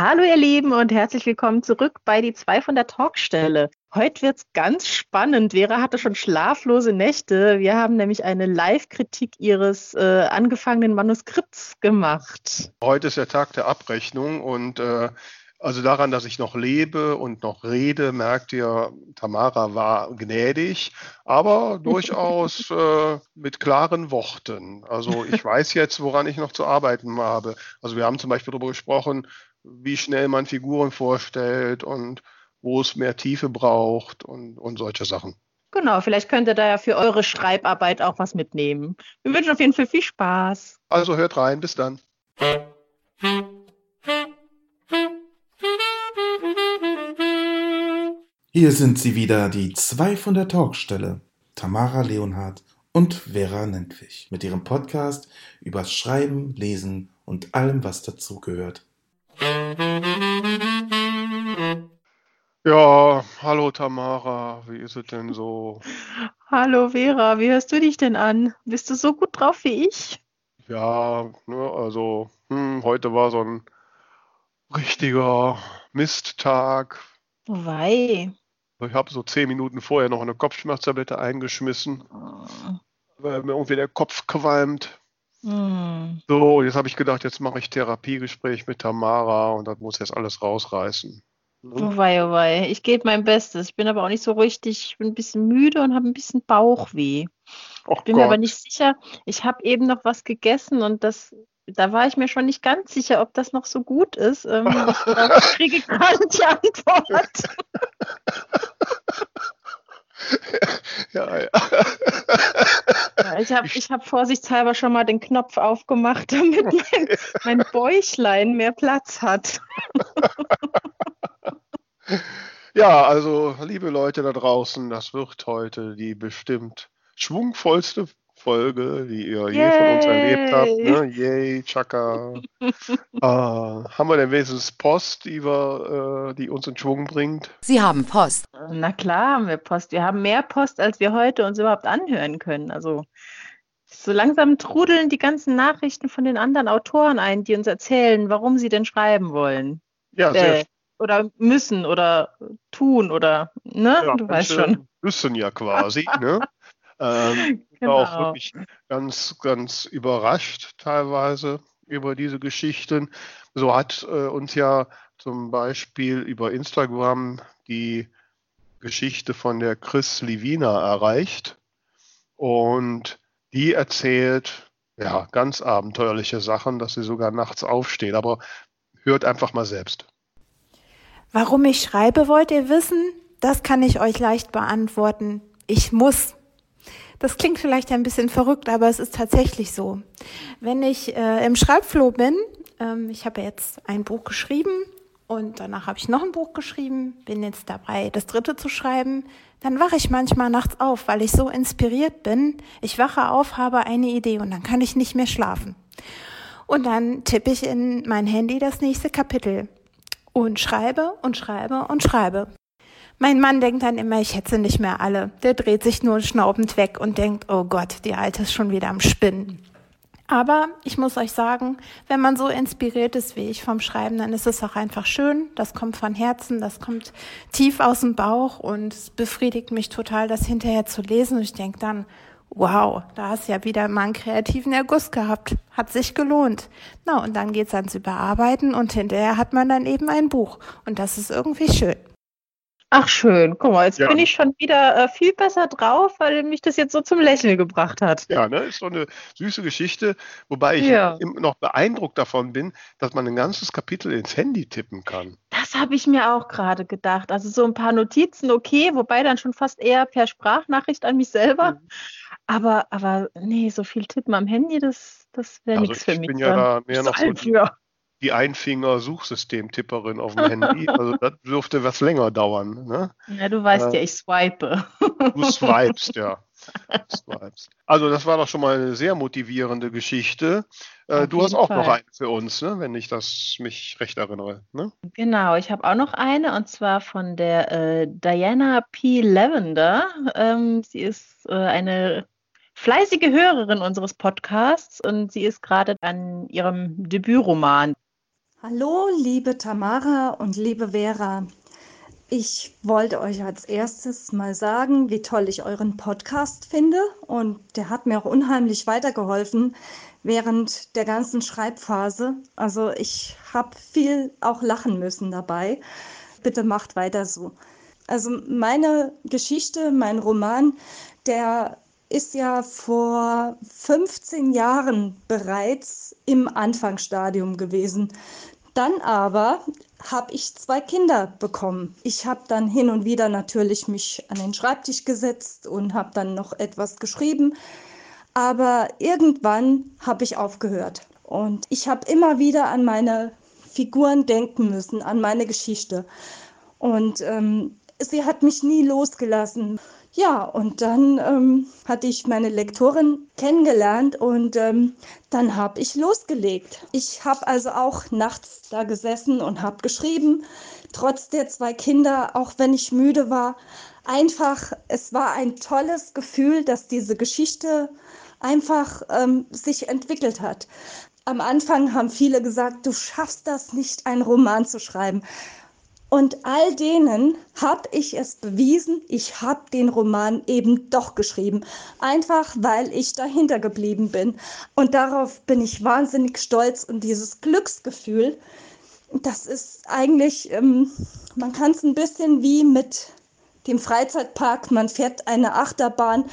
Hallo ihr Lieben und herzlich willkommen zurück bei die zwei von der Talkstelle. Heute wird's ganz spannend. Vera hatte schon schlaflose Nächte. Wir haben nämlich eine Live-Kritik ihres äh, angefangenen Manuskripts gemacht. Heute ist der Tag der Abrechnung und äh, also daran, dass ich noch lebe und noch rede, merkt ihr, Tamara war gnädig, aber durchaus äh, mit klaren Worten. Also ich weiß jetzt, woran ich noch zu arbeiten habe. Also wir haben zum Beispiel darüber gesprochen, wie schnell man Figuren vorstellt und wo es mehr Tiefe braucht und, und solche Sachen. Genau, vielleicht könnt ihr da ja für eure Schreibarbeit auch was mitnehmen. Wir wünschen auf jeden Fall viel Spaß. Also hört rein, bis dann. Hier sind sie wieder, die zwei von der Talkstelle, Tamara Leonhardt und Vera Nentwich, mit ihrem Podcast übers Schreiben, Lesen und allem, was dazugehört. Ja, hallo Tamara, wie ist es denn so? Hallo Vera, wie hörst du dich denn an? Bist du so gut drauf wie ich? Ja, ne, also hm, heute war so ein richtiger Misttag. Wei. Ich habe so zehn Minuten vorher noch eine Kopfschmerztablette eingeschmissen, weil mir irgendwie der Kopf qualmt. Hm. So, jetzt habe ich gedacht, jetzt mache ich Therapiegespräch mit Tamara und das muss jetzt alles rausreißen. Oh wei, oh wei. Ich gebe mein Bestes. Ich bin aber auch nicht so richtig, ich bin ein bisschen müde und habe ein bisschen Bauchweh. Och Ich bin mir aber Gott. nicht sicher. Ich habe eben noch was gegessen und das, da war ich mir schon nicht ganz sicher, ob das noch so gut ist. Ähm, ich kriege gerade die Antwort. Ja, ja. Ich habe ich hab vorsichtshalber schon mal den Knopf aufgemacht, damit mein, mein Bäuchlein mehr Platz hat. Ja, also liebe Leute da draußen, das wird heute die bestimmt schwungvollste Folge, die ihr je von uns erlebt habt. Ne? Yay, Chaka. äh, haben wir denn wenigstens Post, die, wir, äh, die uns in Schwung bringt? Sie haben Post. Na klar haben wir Post. Wir haben mehr Post, als wir heute uns überhaupt anhören können. Also so langsam trudeln die ganzen Nachrichten von den anderen Autoren ein, die uns erzählen, warum sie denn schreiben wollen. Ja, sehr Äh, oder müssen oder tun oder, ne? Ja, du weißt schon. Müssen ja quasi, ne? Ähm, ich war auch Genau. wirklich ganz, ganz überrascht teilweise über diese Geschichten. So hat äh, uns ja zum Beispiel über Instagram die Geschichte von der Chris Livina erreicht und die erzählt ja ganz abenteuerliche Sachen, dass sie sogar nachts aufsteht. Aber hört einfach mal selbst. Warum ich schreibe, wollt ihr wissen? Das kann ich euch leicht beantworten. Ich muss. Das klingt vielleicht ein bisschen verrückt, aber es ist tatsächlich so. Wenn ich äh, im Schreibflow bin, ähm, ich habe jetzt ein Buch geschrieben und danach habe ich noch ein Buch geschrieben, bin jetzt dabei, das dritte zu schreiben, dann wache ich manchmal nachts auf, weil ich so inspiriert bin. Ich wache auf, habe eine Idee und dann kann ich nicht mehr schlafen. Und dann tippe ich in mein Handy das nächste Kapitel und schreibe und schreibe und schreibe. Mein Mann denkt dann immer, ich hätte sie nicht mehr alle. Der dreht sich nur schnaubend weg und denkt, oh Gott, die Alte ist schon wieder am Spinnen. Aber ich muss euch sagen, wenn man so inspiriert ist wie ich vom Schreiben, dann ist es auch einfach schön. Das kommt von Herzen, das kommt tief aus dem Bauch und es befriedigt mich total, das hinterher zu lesen. Und ich denke dann, wow, da hast ja wieder mal einen kreativen Erguss gehabt. Hat sich gelohnt. Na, und dann geht's ans Überarbeiten und hinterher hat man dann eben ein Buch. Und das ist irgendwie schön. Ach schön, guck mal, jetzt Ja. bin ich schon wieder äh, viel besser drauf, weil mich das jetzt so zum Lächeln gebracht hat. Ja, ne, ist so eine süße Geschichte, wobei ich Ja. im- noch beeindruckt davon bin, dass man ein ganzes Kapitel ins Handy tippen kann. Das habe ich mir auch gerade gedacht. Also so ein paar Notizen, okay, wobei dann schon fast eher per Sprachnachricht an mich selber. Mhm. Aber, aber nee, so viel Tippen am Handy, das, das wäre Also nichts für ich mich. bin ja da mehr noch so die, Einfinger-Suchsystemtipperin auf dem Handy. Also das dürfte was länger dauern. Ne? Ja, du weißt Äh, ja, ich swipe. Du swipest, ja. Swipest. Also das war doch schon mal eine sehr motivierende Geschichte. Äh, du hast auch noch Fall. eine für uns, ne? wenn ich das mich recht erinnere. Ne? Genau, ich habe auch noch eine und zwar von der äh, Diana P. Lavender. Ähm, sie ist äh, eine fleißige Hörerin unseres Podcasts und sie ist gerade an ihrem Debütroman. Hallo, liebe Tamara und liebe Vera. Ich wollte euch als erstes mal sagen, wie toll ich euren Podcast finde. Und der hat mir auch unheimlich weitergeholfen während der ganzen Schreibphase. Also ich habe viel auch lachen müssen dabei. Bitte macht weiter so. Also meine Geschichte, mein Roman, der ist ja vor 15 Jahren bereits im Anfangsstadium gewesen. Dann aber habe ich zwei Kinder bekommen. Ich habe dann hin und wieder natürlich mich an den Schreibtisch gesetzt und habe dann noch etwas geschrieben. Aber irgendwann habe ich aufgehört. Und ich habe immer wieder an meine Figuren denken müssen, an meine Geschichte. Und ähm, sie hat mich nie losgelassen. Ja, und dann ähm, hatte ich meine Lektorin kennengelernt und ähm, dann habe ich losgelegt. Ich habe also auch nachts da gesessen und habe geschrieben, trotz der zwei Kinder, auch wenn ich müde war. Einfach, es war ein tolles Gefühl, dass diese Geschichte einfach ähm, sich entwickelt hat. Am Anfang haben viele gesagt, du schaffst das nicht, einen Roman zu schreiben. Und all denen habe ich es bewiesen, ich habe den Roman eben doch geschrieben, einfach weil ich dahinter geblieben bin. Und darauf bin ich wahnsinnig stolz. Und dieses Glücksgefühl, das ist eigentlich, ähm, man kann es ein bisschen wie mit dem Freizeitpark, man fährt eine Achterbahn,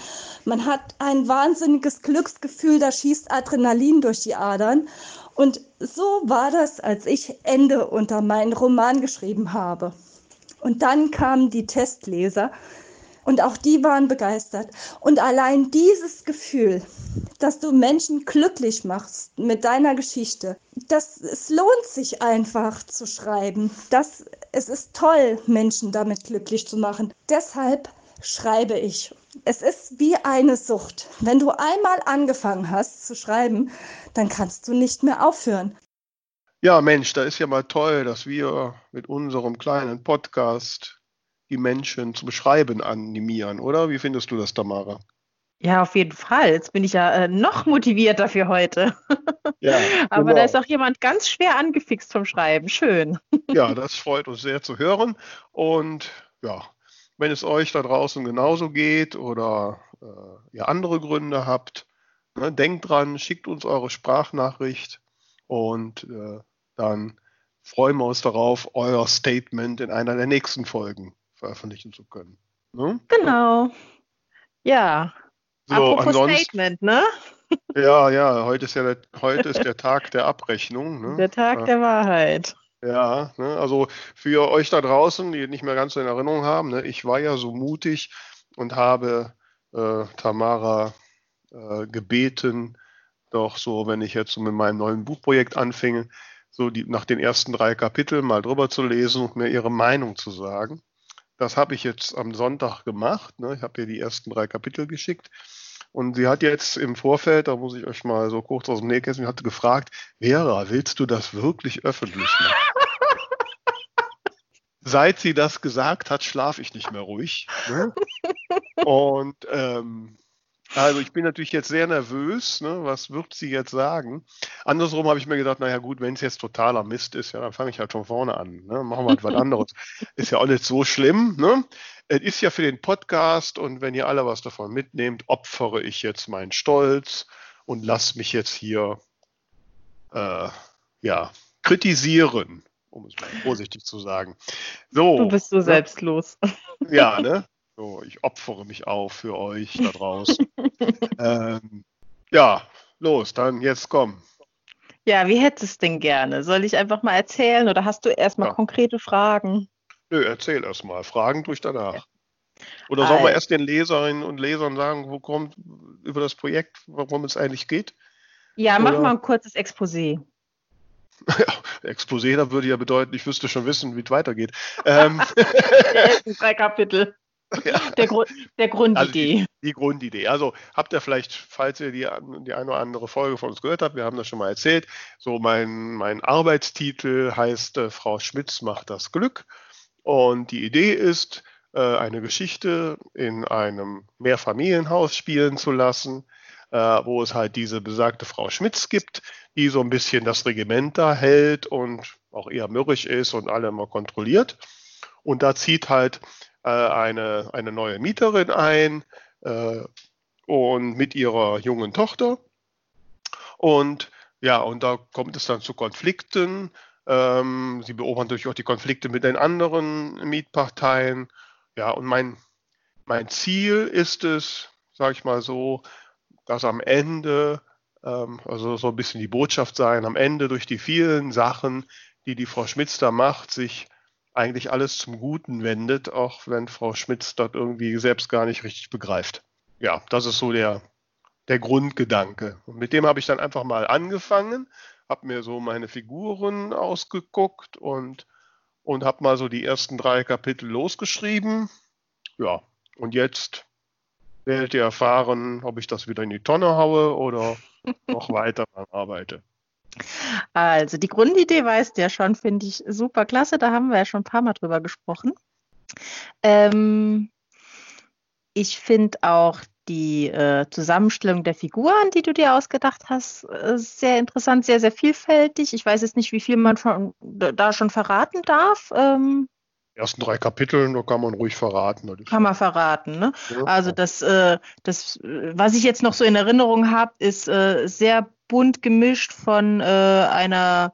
man hat ein wahnsinniges Glücksgefühl, da schießt Adrenalin durch die Adern. Und so war das, als ich Ende unter meinen Roman geschrieben habe. Und dann kamen die Testleser und auch die waren begeistert. Und allein dieses Gefühl, dass du Menschen glücklich machst mit deiner Geschichte, das, es lohnt sich einfach zu schreiben. Das, es ist toll, Menschen damit glücklich zu machen. Deshalb schreibe ich. Es ist wie eine Sucht. Wenn du einmal angefangen hast zu schreiben, dann kannst du nicht mehr aufhören. Ja, Mensch, da ist ja mal toll, dass wir mit unserem kleinen Podcast die Menschen zum Schreiben animieren, oder? Wie findest du das, Tamara? Ja, auf jeden Fall. Jetzt bin ich ja äh, noch motivierter für heute. Ja, Aber genau. da ist auch jemand ganz schwer angefixt vom Schreiben. Schön. Ja, das freut uns sehr zu hören. Und ja, wenn es euch da draußen genauso geht oder äh, ihr andere Gründe habt, denkt dran, schickt uns eure Sprachnachricht und äh, dann freuen wir uns darauf, euer Statement in einer der nächsten Folgen veröffentlichen zu können. Ne? Genau. Ja. So, Apropos Statement, ne? Ja, ja, heute ist ja der, heute ist der Tag der Abrechnung. Ne? Der Tag ja. der Wahrheit. Ja, ne, also für euch da draußen, die nicht mehr ganz so in Erinnerung haben, ne, ich war ja so mutig und habe äh, Tamara äh, gebeten, doch so, wenn ich jetzt so mit meinem neuen Buchprojekt anfinge, so die, nach den ersten drei Kapiteln mal drüber zu lesen und mir ihre Meinung zu sagen. Das habe ich jetzt am Sonntag gemacht. Ne? Ich habe ihr die ersten drei Kapitel geschickt. Und sie hat jetzt im Vorfeld, da muss ich euch mal so kurz aus dem Nähkästchen, hatte gefragt, Vera, willst du das wirklich öffentlich machen? Seit sie das gesagt hat, schlafe ich nicht mehr ruhig. Ne? Und ähm, also ich bin natürlich jetzt sehr nervös, ne? was wird sie jetzt sagen? Andersrum habe ich mir gedacht, naja gut, wenn es jetzt totaler Mist ist, ja, dann fange ich halt von vorne an. Ne? Machen wir halt was anderes. ist ja auch nicht so schlimm. Ne? Es ist ja für den Podcast und wenn ihr alle was davon mitnehmt, opfere ich jetzt meinen Stolz und lasse mich jetzt hier äh, ja, kritisieren, um es mal vorsichtig zu sagen. So, du bist so ne? selbstlos. Ja, ne? So, ich opfere mich auf für euch da draußen. ähm, ja, los, dann jetzt komm. Ja, wie hättest du denn gerne? Soll ich einfach mal erzählen oder hast du erstmal ja. konkrete Fragen? Nö, erzähl erstmal. Fragen durch danach. Oder sollen wir erst den Leserinnen und Lesern sagen, wo kommt über das Projekt, worum es eigentlich geht? Ja, Oder? mach mal ein kurzes Exposé. Ja, Exposé, da würde ja bedeuten, ich wüsste schon wissen, wie es weitergeht. ähm. Drei Kapitel. Ja. Der, Grund, der Grundidee. Also die, die, Grundidee. Also habt ihr vielleicht, falls ihr die, die eine oder andere Folge von uns gehört habt, wir haben das schon mal erzählt, so mein, mein Arbeitstitel heißt äh, Frau Schmitz macht das Glück. Und die Idee ist, äh, eine Geschichte in einem Mehrfamilienhaus spielen zu lassen, äh, wo es halt diese besagte Frau Schmitz gibt, die so ein bisschen das Regiment da hält und auch eher mürrisch ist und alle immer kontrolliert. Und da zieht halt äh, eine, eine neue Mieterin ein äh, und mit ihrer jungen Tochter. Und ja, und da kommt es dann zu Konflikten. Ähm, sie beobachten natürlich auch die Konflikte mit den anderen Mietparteien. Ja, und mein, mein Ziel ist es, sage ich mal so, dass am Ende, ähm, also so ein bisschen die Botschaft sein, am Ende durch die vielen Sachen, die die Frau Schmitz da macht, sich eigentlich alles zum Guten wendet, auch wenn Frau Schmitz das irgendwie selbst gar nicht richtig begreift. Ja, das ist so der, der Grundgedanke. Und mit dem habe ich dann einfach mal angefangen, habe mir so meine Figuren ausgeguckt und, und habe mal so die ersten drei Kapitel losgeschrieben. Ja, und jetzt werdet ihr erfahren, ob ich das wieder in die Tonne haue oder noch weiter arbeite. Also die Grundidee weißt du ja schon, finde ich super klasse. Da haben wir ja schon ein paar Mal drüber gesprochen. Ähm, ich finde auch die äh, Zusammenstellung der Figuren, die du dir ausgedacht hast, äh, sehr interessant, sehr, sehr vielfältig. Ich weiß jetzt nicht, wie viel man von, da schon verraten darf. Ähm, die ersten drei Kapiteln, da kann man ruhig verraten. Kann man verraten, ne? Ja. Also das, äh, das, was ich jetzt noch so in Erinnerung habe, ist äh, sehr bunt gemischt von äh, einer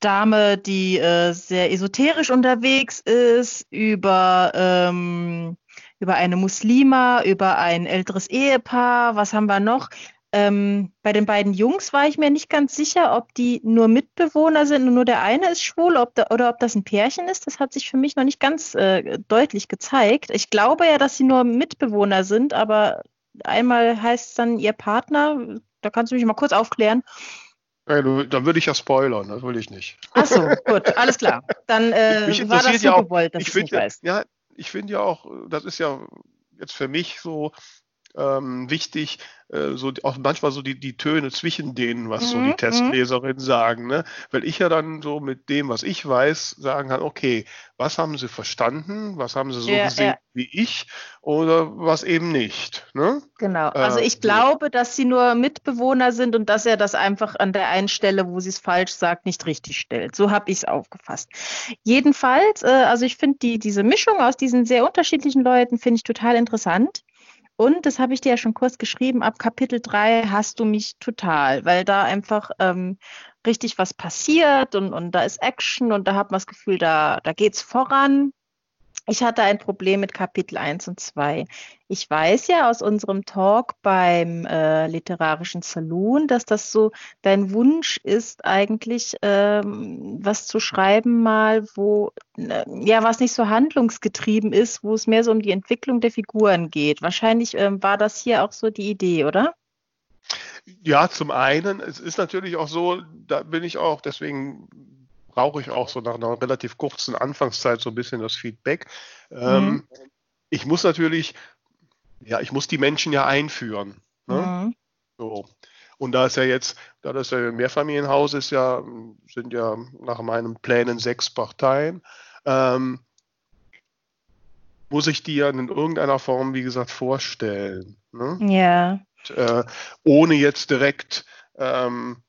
Dame, die äh, sehr esoterisch unterwegs ist, über ähm, über eine Muslima, über ein älteres Ehepaar. Was haben wir noch? Ähm, bei den beiden Jungs war ich mir nicht ganz sicher, ob die nur Mitbewohner sind und nur der eine ist schwul ob da, oder ob das ein Pärchen ist. Das hat sich für mich noch nicht ganz äh, deutlich gezeigt. Ich glaube ja, dass sie nur Mitbewohner sind, aber einmal heißt es dann ihr Partner. Da kannst du mich mal kurz aufklären. Ja, du, dann würde ich ja spoilern, das will ich nicht. Ach so, gut, alles klar. Dann äh, war das so ja auch, gewollt, dass ich, ich nicht weiß. Ja, ich finde ja auch, das ist ja jetzt für mich so ähm, wichtig, äh, so auch manchmal so die, die Töne zwischen denen, was mhm, so die mhm. Testleserinnen sagen, ne? Weil ich ja dann so mit dem, was ich weiß, sagen kann, okay, was haben sie verstanden, was haben sie so ja, gesehen ja. wie ich oder was eben nicht. Ne? Genau, also äh, ich glaube, dass sie nur Mitbewohner sind und dass er das einfach an der einen Stelle, wo sie es falsch sagt, nicht richtig stellt. So habe ich es aufgefasst. Jedenfalls, äh, also ich finde die, diese Mischung aus diesen sehr unterschiedlichen Leuten, finde ich total interessant. Und das habe ich dir ja schon kurz geschrieben, ab Kapitel 3 hast du mich total, weil da einfach ähm, richtig was passiert und, und da ist Action und da hat man das Gefühl, da, da es voran. Ich hatte ein Problem mit Kapitel 1 und 2. Ich weiß ja aus unserem Talk beim äh, literarischen Saloon, dass das so dein Wunsch ist, eigentlich ähm, was zu schreiben, mal, wo, äh, ja, was nicht so handlungsgetrieben ist, wo es mehr so um die Entwicklung der Figuren geht. Wahrscheinlich ähm, war das hier auch so die Idee, oder? Ja, zum einen, es ist natürlich auch so, da bin ich auch, deswegen brauche ich auch so nach einer relativ kurzen Anfangszeit so ein bisschen das Feedback. Ähm, mhm. Ich muss natürlich, ja, ich muss die Menschen ja einführen. Ne? Mhm. So. Und da ist ja jetzt, da das ja ein Mehrfamilienhaus ist, ja, sind ja nach meinen Plänen sechs Parteien, ähm, muss ich die ja in irgendeiner Form, wie gesagt, vorstellen. Ne? Ja. Und, äh, ohne jetzt direkt ähm,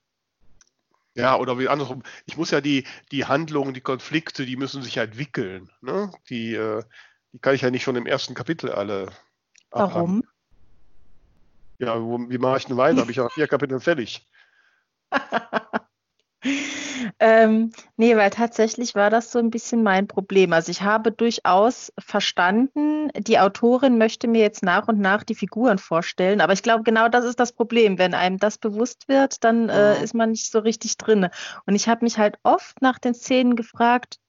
ja, oder wie andersrum. Ich muss ja die, die Handlungen, die Konflikte, die müssen sich ja entwickeln. Ne? Die, äh, die kann ich ja nicht schon im ersten Kapitel alle. Warum? Ja, wo, wie mache ich denn weiter? Habe ich ja vier Kapitel fertig. Ähm, nee, weil tatsächlich war das so ein bisschen mein Problem. Also ich habe durchaus verstanden, die Autorin möchte mir jetzt nach und nach die Figuren vorstellen, aber ich glaube, genau das ist das Problem. Wenn einem das bewusst wird, dann äh, ist man nicht so richtig drin. Und ich habe mich halt oft nach den Szenen gefragt,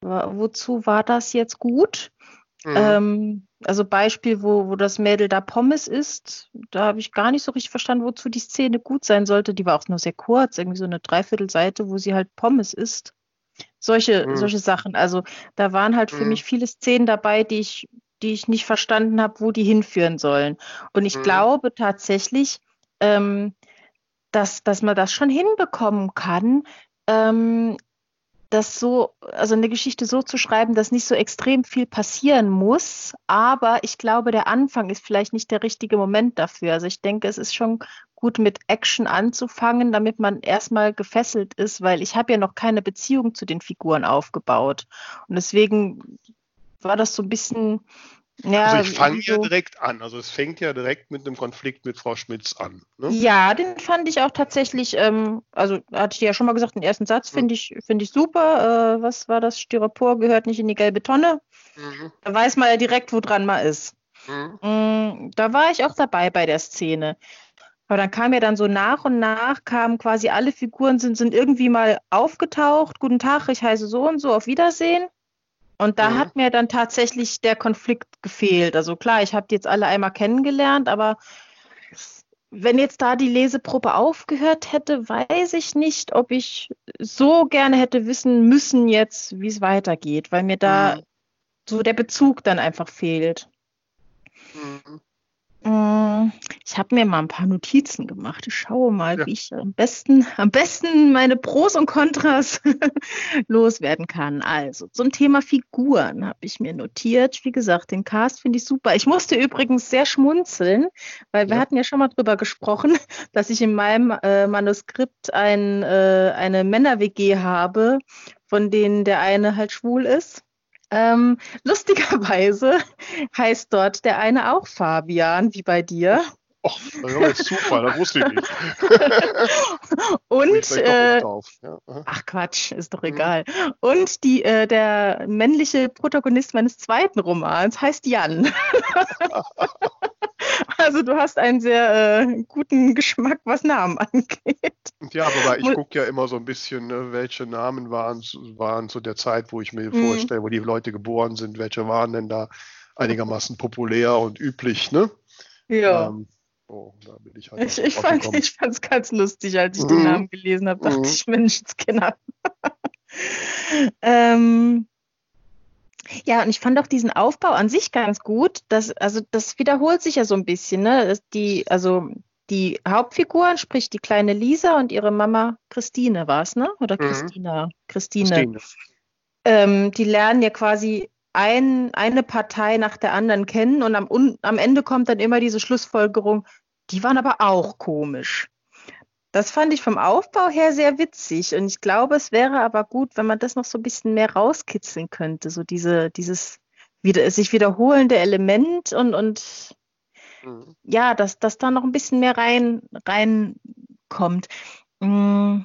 wozu war das jetzt gut? Mhm. Ähm, also Beispiel, wo, wo das Mädel da Pommes isst, da habe ich gar nicht so richtig verstanden, wozu die Szene gut sein sollte. Die war auch nur sehr kurz, irgendwie so eine Dreiviertelseite, wo sie halt Pommes isst. Solche, mhm. solche Sachen. Also da waren halt für mhm. mich viele Szenen dabei, die ich, die ich nicht verstanden habe, wo die hinführen sollen. Und ich mhm. glaube tatsächlich, ähm, dass, dass man das schon hinbekommen kann, ähm, das so, also eine Geschichte so zu schreiben, dass nicht so extrem viel passieren muss. Aber ich glaube, der Anfang ist vielleicht nicht der richtige Moment dafür. Also ich denke, es ist schon gut mit Action anzufangen, damit man erstmal gefesselt ist, weil ich habe ja noch keine Beziehung zu den Figuren aufgebaut. Und deswegen war das so ein bisschen. Ja, also ich fange so, ja direkt an. Also es fängt ja direkt mit einem Konflikt mit Frau Schmitz an. Ne? Ja, den fand ich auch tatsächlich, ähm, also hatte ich ja schon mal gesagt, den ersten Satz finde ich, find ich super. Äh, was war das? Styropor gehört nicht in die gelbe Tonne. Mhm. Da weiß man ja direkt, woran man ist. Mhm. Mm, da war ich auch dabei bei der Szene. Aber dann kam ja dann so nach und nach, kamen quasi alle Figuren, sind, sind irgendwie mal aufgetaucht. Guten Tag, ich heiße so und so, auf Wiedersehen. Und da mhm. hat mir dann tatsächlich der Konflikt gefehlt. Also klar, ich habe die jetzt alle einmal kennengelernt, aber wenn jetzt da die Leseprobe aufgehört hätte, weiß ich nicht, ob ich so gerne hätte wissen müssen jetzt, wie es weitergeht, weil mir da mhm. so der Bezug dann einfach fehlt. Mhm. Mm, ich habe mir mal ein paar Notizen gemacht. Ich schaue mal, ja. wie ich am besten, am besten meine Pros und Kontras loswerden kann. Also zum Thema Figuren habe ich mir notiert. Wie gesagt, den Cast finde ich super. Ich musste übrigens sehr schmunzeln, weil wir ja. hatten ja schon mal drüber gesprochen, dass ich in meinem äh, Manuskript ein, äh, eine Männer-WG habe, von denen der eine halt schwul ist. Ähm, lustigerweise heißt dort der eine auch Fabian, wie bei dir. Och, das ist jetzt Zufall, das wusste ich nicht. Und, äh, ja. ach Quatsch, ist doch mhm. egal. Mhm. Und die, äh, der männliche Protagonist meines zweiten Romans heißt Jan. Also du hast einen sehr äh, guten Geschmack, was Namen angeht. Ja, aber ich gucke ja immer so ein bisschen, ne, welche Namen waren, waren zu der Zeit, wo ich mir mhm. vorstelle, wo die Leute geboren sind, welche waren denn da einigermaßen populär und üblich, ne? Ja. Ähm, oh, da bin ich halt. Ich, ich fand es ganz lustig, als ich mhm. den Namen gelesen habe, dachte mhm. ich, Menschenskinder. ähm, ja, und ich fand auch diesen Aufbau an sich ganz gut. Das, also das wiederholt sich ja so ein bisschen, ne? Die, also die Hauptfiguren, sprich die kleine Lisa und ihre Mama Christine war es, ne? Oder mhm. Christina? Christine. Christine. Ähm, die lernen ja quasi ein, eine Partei nach der anderen kennen und am, un, am Ende kommt dann immer diese Schlussfolgerung, die waren aber auch komisch. Das fand ich vom Aufbau her sehr witzig und ich glaube, es wäre aber gut, wenn man das noch so ein bisschen mehr rauskitzeln könnte, so diese, dieses wieder, sich wiederholende Element und, und mhm. ja, dass, dass da noch ein bisschen mehr rein, reinkommt. Mm,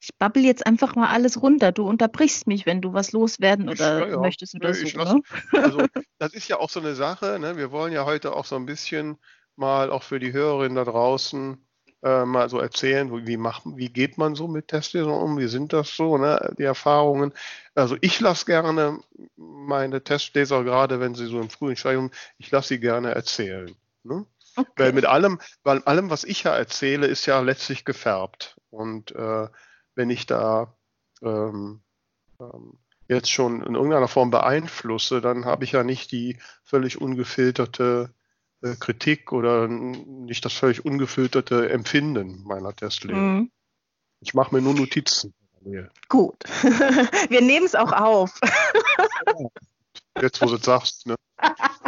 ich babbel jetzt einfach mal alles runter. Du unterbrichst mich, wenn du was loswerden oder ja, ja. möchtest oder nee, so. Ne? Also das ist ja auch so eine Sache. Ne? Wir wollen ja heute auch so ein bisschen mal auch für die Hörerinnen da draußen äh, mal so erzählen, wie, machen, wie geht man so mit Testlesern um, wie sind das so, ne, die Erfahrungen. Also ich lasse gerne meine Testleser, gerade wenn sie so im frühen Stadium, ich lasse sie gerne erzählen. Ne? Okay. Weil mit allem, weil allem, was ich ja erzähle, ist ja letztlich gefärbt. Und äh, wenn ich da ähm, ähm, jetzt schon in irgendeiner Form beeinflusse, dann habe ich ja nicht die völlig ungefilterte Kritik oder nicht das völlig ungefilterte Empfinden meiner Testleser. Mhm. Ich mache mir nur Notizen. Gut. Wir nehmen es auch auf. Jetzt, wo du es sagst. Ne?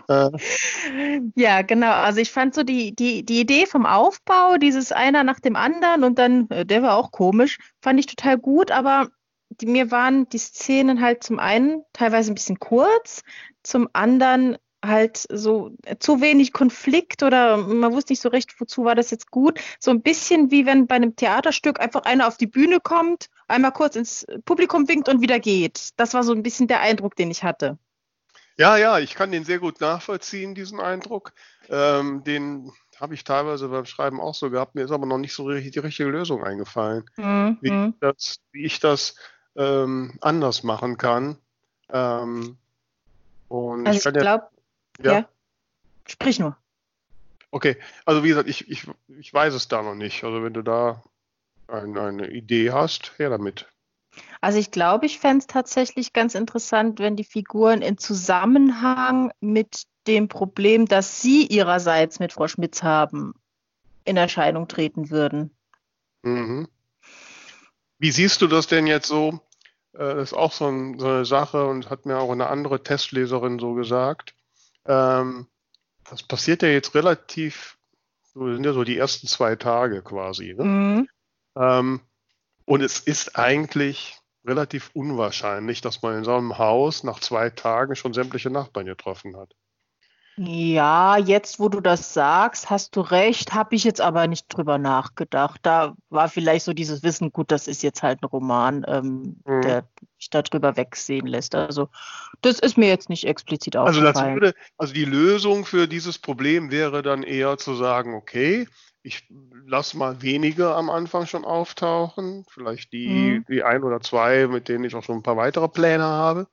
ja, genau. Also ich fand so die, die, die Idee vom Aufbau, dieses einer nach dem anderen und dann, äh, der war auch komisch, fand ich total gut, aber die, mir waren die Szenen halt zum einen teilweise ein bisschen kurz, zum anderen halt so zu wenig Konflikt oder man wusste nicht so recht, wozu war das jetzt gut. So ein bisschen wie wenn bei einem Theaterstück einfach einer auf die Bühne kommt, einmal kurz ins Publikum winkt und wieder geht. Das war so ein bisschen der Eindruck, den ich hatte. Ja, ja, ich kann den sehr gut nachvollziehen, diesen Eindruck. Ähm, den habe ich teilweise beim Schreiben auch so gehabt. Mir ist aber noch nicht so richtig die richtige Lösung eingefallen, mhm. wie, ich das, wie ich das ähm, anders machen kann. Ähm, und also ich, ich glaube, ja. ja. Sprich nur. Okay, also wie gesagt, ich, ich, ich weiß es da noch nicht. Also wenn du da ein, eine Idee hast, her damit. Also ich glaube, ich fände es tatsächlich ganz interessant, wenn die Figuren in Zusammenhang mit dem Problem, das sie ihrerseits mit Frau Schmitz haben, in Erscheinung treten würden. Mhm. Wie siehst du das denn jetzt so? Äh, das ist auch so, ein, so eine Sache und hat mir auch eine andere Testleserin so gesagt. Ähm, das passiert ja jetzt relativ So sind ja so die ersten zwei Tage quasi. Ne? Mhm. Ähm, und es ist eigentlich relativ unwahrscheinlich, dass man in so einem Haus nach zwei Tagen schon sämtliche Nachbarn getroffen hat. Ja, jetzt, wo du das sagst, hast du recht, habe ich jetzt aber nicht drüber nachgedacht. Da war vielleicht so dieses Wissen, gut, das ist jetzt halt ein Roman, ähm, mhm. der sich darüber wegsehen lässt. Also das ist mir jetzt nicht explizit also aufgefallen. Also, würde, also die Lösung für dieses Problem wäre dann eher zu sagen, okay, ich lasse mal wenige am Anfang schon auftauchen, vielleicht die, mhm. die ein oder zwei, mit denen ich auch schon ein paar weitere Pläne habe.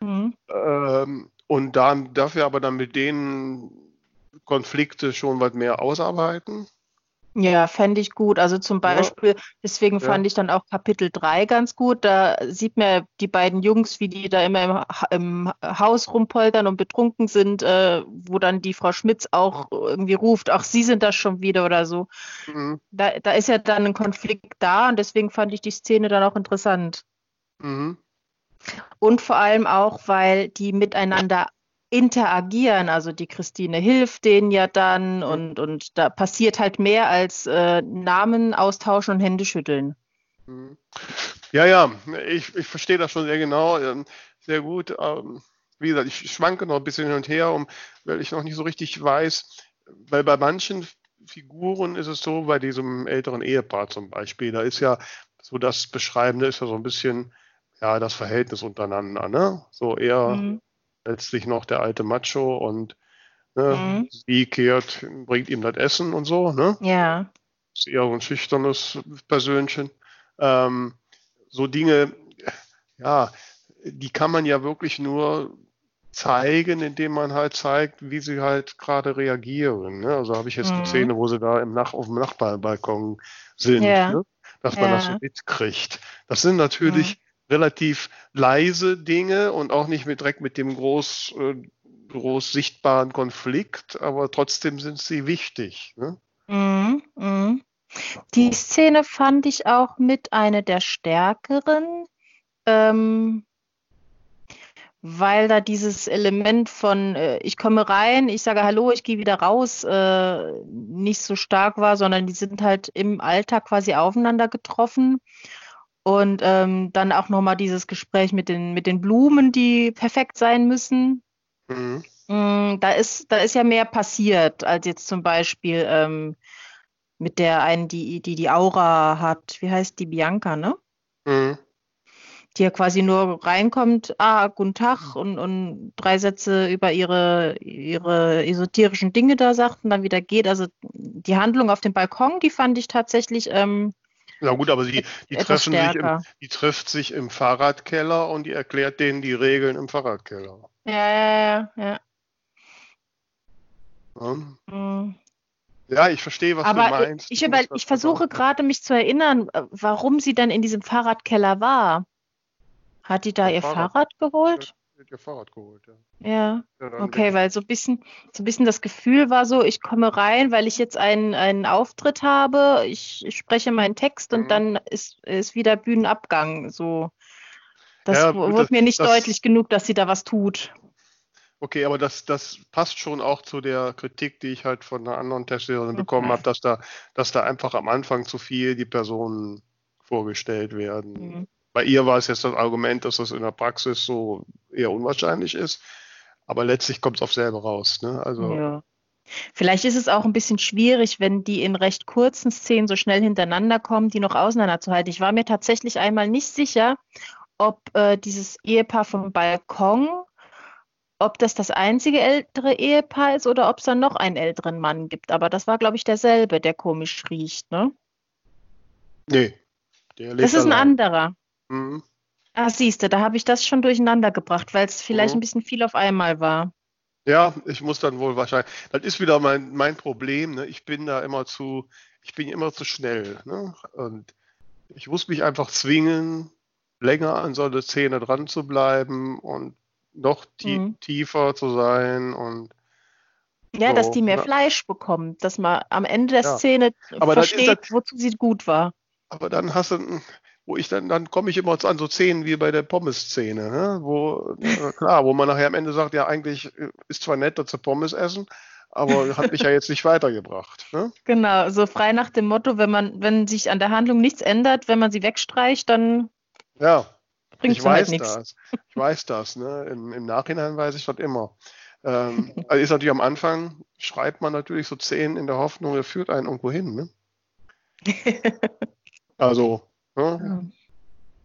Mhm. Ähm, und dann dafür aber dann mit denen Konflikte schon was mehr ausarbeiten. Ja, fände ich gut. Also zum Beispiel, ja. deswegen fand ja. ich dann auch Kapitel 3 ganz gut. Da sieht man die beiden Jungs, wie die da immer im, im Haus rumpoltern und betrunken sind, äh, wo dann die Frau Schmitz auch irgendwie ruft, ach, Sie sind das schon wieder oder so. Mhm. Da, da ist ja dann ein Konflikt da und deswegen fand ich die Szene dann auch interessant. Mhm. Und vor allem auch, weil die miteinander interagieren. Also die Christine hilft denen ja dann und, und da passiert halt mehr als äh, Namen austauschen und Hände schütteln. Mhm. Ja, ja, ich, ich verstehe das schon sehr genau, ähm, sehr gut. Ähm, wie gesagt, ich schwanke noch ein bisschen hin und her, um, weil ich noch nicht so richtig weiß, weil bei manchen Figuren ist es so, bei diesem älteren Ehepaar zum Beispiel, da ist ja so das Beschreibende ist ja so ein bisschen ja, das Verhältnis untereinander, ne? So eher mhm. letztlich noch der alte Macho und ne, mhm. sie kehrt, bringt ihm das Essen und so, ne? Ja. Ist eher so ein schüchternes Persönchen. Ähm, so Dinge, ja, die kann man ja wirklich nur zeigen, indem man halt zeigt, wie sie halt gerade reagieren. Ne? Also habe ich jetzt mhm. die Szene, wo sie da im Nach auf dem Nachbarbalkon sind, ja. ne? dass man ja. das so mitkriegt. Das sind natürlich relativ leise Dinge und auch nicht mit direkt mit dem groß, äh, groß sichtbaren Konflikt, aber trotzdem sind sie wichtig. Ne? Mm, mm. Die Szene fand ich auch mit einer der stärkeren, ähm, weil da dieses Element von äh, ich komme rein, ich sage Hallo, ich gehe wieder raus, äh, nicht so stark war, sondern die sind halt im Alltag quasi aufeinander getroffen. Und ähm, dann auch nochmal dieses Gespräch mit den, mit den Blumen, die perfekt sein müssen. Mhm. Mm, da, ist, da ist ja mehr passiert, als jetzt zum Beispiel ähm, mit der einen, die, die die Aura hat. Wie heißt die? Bianca, ne? Mhm. Die ja quasi nur reinkommt, ah, guten Tag und, und drei Sätze über ihre, ihre esoterischen Dinge da sagt und dann wieder geht. Also die Handlung auf dem Balkon, die fand ich tatsächlich ähm, ja gut, aber die, die, treffen sich im, die trifft sich im Fahrradkeller und die erklärt denen die Regeln im Fahrradkeller. Ja, ja, ja. Ja, mhm. ja ich verstehe, was aber du meinst. Ich, ich, ich versuche gerade mich zu erinnern, äh, warum sie dann in diesem Fahrradkeller war. Hat die da ihr Fahrrad, Fahrrad geholt? Ihr Fahrrad geholt, ja. Ja, okay, weil so ein bisschen, so ein bisschen das Gefühl war so, ich komme rein, weil ich jetzt einen, einen Auftritt habe, ich, ich spreche meinen Text und mhm. dann ist, ist wieder Bühnenabgang. So. Das ja, wurde das, mir nicht das, deutlich genug, dass sie da was tut. Okay, aber das, das passt schon auch zu der Kritik, die ich halt von einer anderen Testerin okay. bekommen habe, dass da, dass da einfach am Anfang zu viel die Personen vorgestellt werden. Mhm. Bei ihr war es jetzt das Argument, dass das in der Praxis so eher unwahrscheinlich ist. Aber letztlich kommt es auf selber raus. Ne? Also, ja. Vielleicht ist es auch ein bisschen schwierig, wenn die in recht kurzen Szenen so schnell hintereinander kommen, die noch auseinanderzuhalten. Ich war mir tatsächlich einmal nicht sicher, ob äh, dieses Ehepaar vom Balkon, ob das das einzige ältere Ehepaar ist oder ob es dann noch einen älteren Mann gibt. Aber das war, glaube ich, derselbe, der komisch riecht, ne? Nee. Der lebt das ist allein. ein anderer. Mhm. Ah, siehst du, da habe ich das schon durcheinander gebracht, weil es vielleicht mhm. ein bisschen viel auf einmal war. Ja, ich muss dann wohl wahrscheinlich. Das ist wieder mein, mein Problem. Ne? Ich bin da immer zu, ich bin immer zu schnell. Ne? Und ich muss mich einfach zwingen, länger an so eine Szene dran zu bleiben und noch tie mhm. tiefer zu sein und ja, so, dass die mehr ne? Fleisch bekommt, dass man am Ende der ja. Szene aber versteht, das, wozu sie gut war. Aber dann hast du, wo ich dann, dann komme ich immer an so Szenen wie bei der Pommes-Szene, ne? wo, äh, klar, wo man nachher am Ende sagt, ja, eigentlich ist zwar nett, dass sie Pommes essen, aber hat mich ja jetzt nicht weitergebracht. Ne? Genau, so frei nach dem Motto, wenn man, wenn sich an der Handlung nichts ändert, wenn man sie wegstreicht, dann ja, bringt ich es halt weiß nichts. das. Ich weiß das. Ne? Im, Im Nachhinein weiß ich das immer. Ähm, also ist natürlich am Anfang, schreibt man natürlich so zehn in der Hoffnung, er führt einen irgendwo hin. Ne? Also, ne? Ja.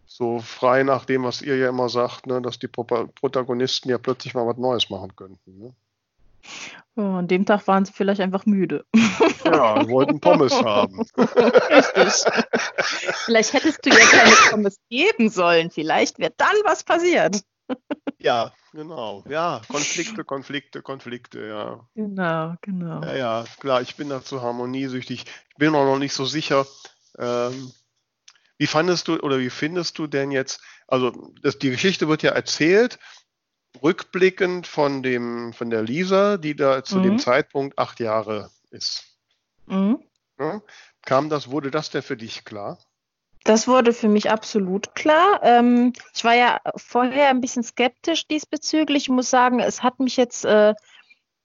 so frei nach dem, was ihr ja immer sagt, ne? dass die Pro Protagonisten ja plötzlich mal was Neues machen könnten. Ne? Oh, an dem Tag waren sie vielleicht einfach müde. Ja, wollten Pommes haben. Richtig. Vielleicht hättest du ja keine Pommes geben sollen. Vielleicht wäre dann was passiert. Ja, genau. Ja, Konflikte, Konflikte, Konflikte, ja. Genau, genau. Ja, ja, klar, ich bin dazu harmoniesüchtig. Ich bin auch noch nicht so sicher. Ähm, wie fandest du oder wie findest du denn jetzt, also das, die Geschichte wird ja erzählt, rückblickend von dem, von der Lisa, die da zu Mhm. dem Zeitpunkt acht Jahre ist. Mhm. Ne? Kam das, wurde das denn für dich klar? Das wurde für mich absolut klar. Ähm, ich war ja vorher ein bisschen skeptisch diesbezüglich. Ich muss sagen, es hat mich jetzt äh,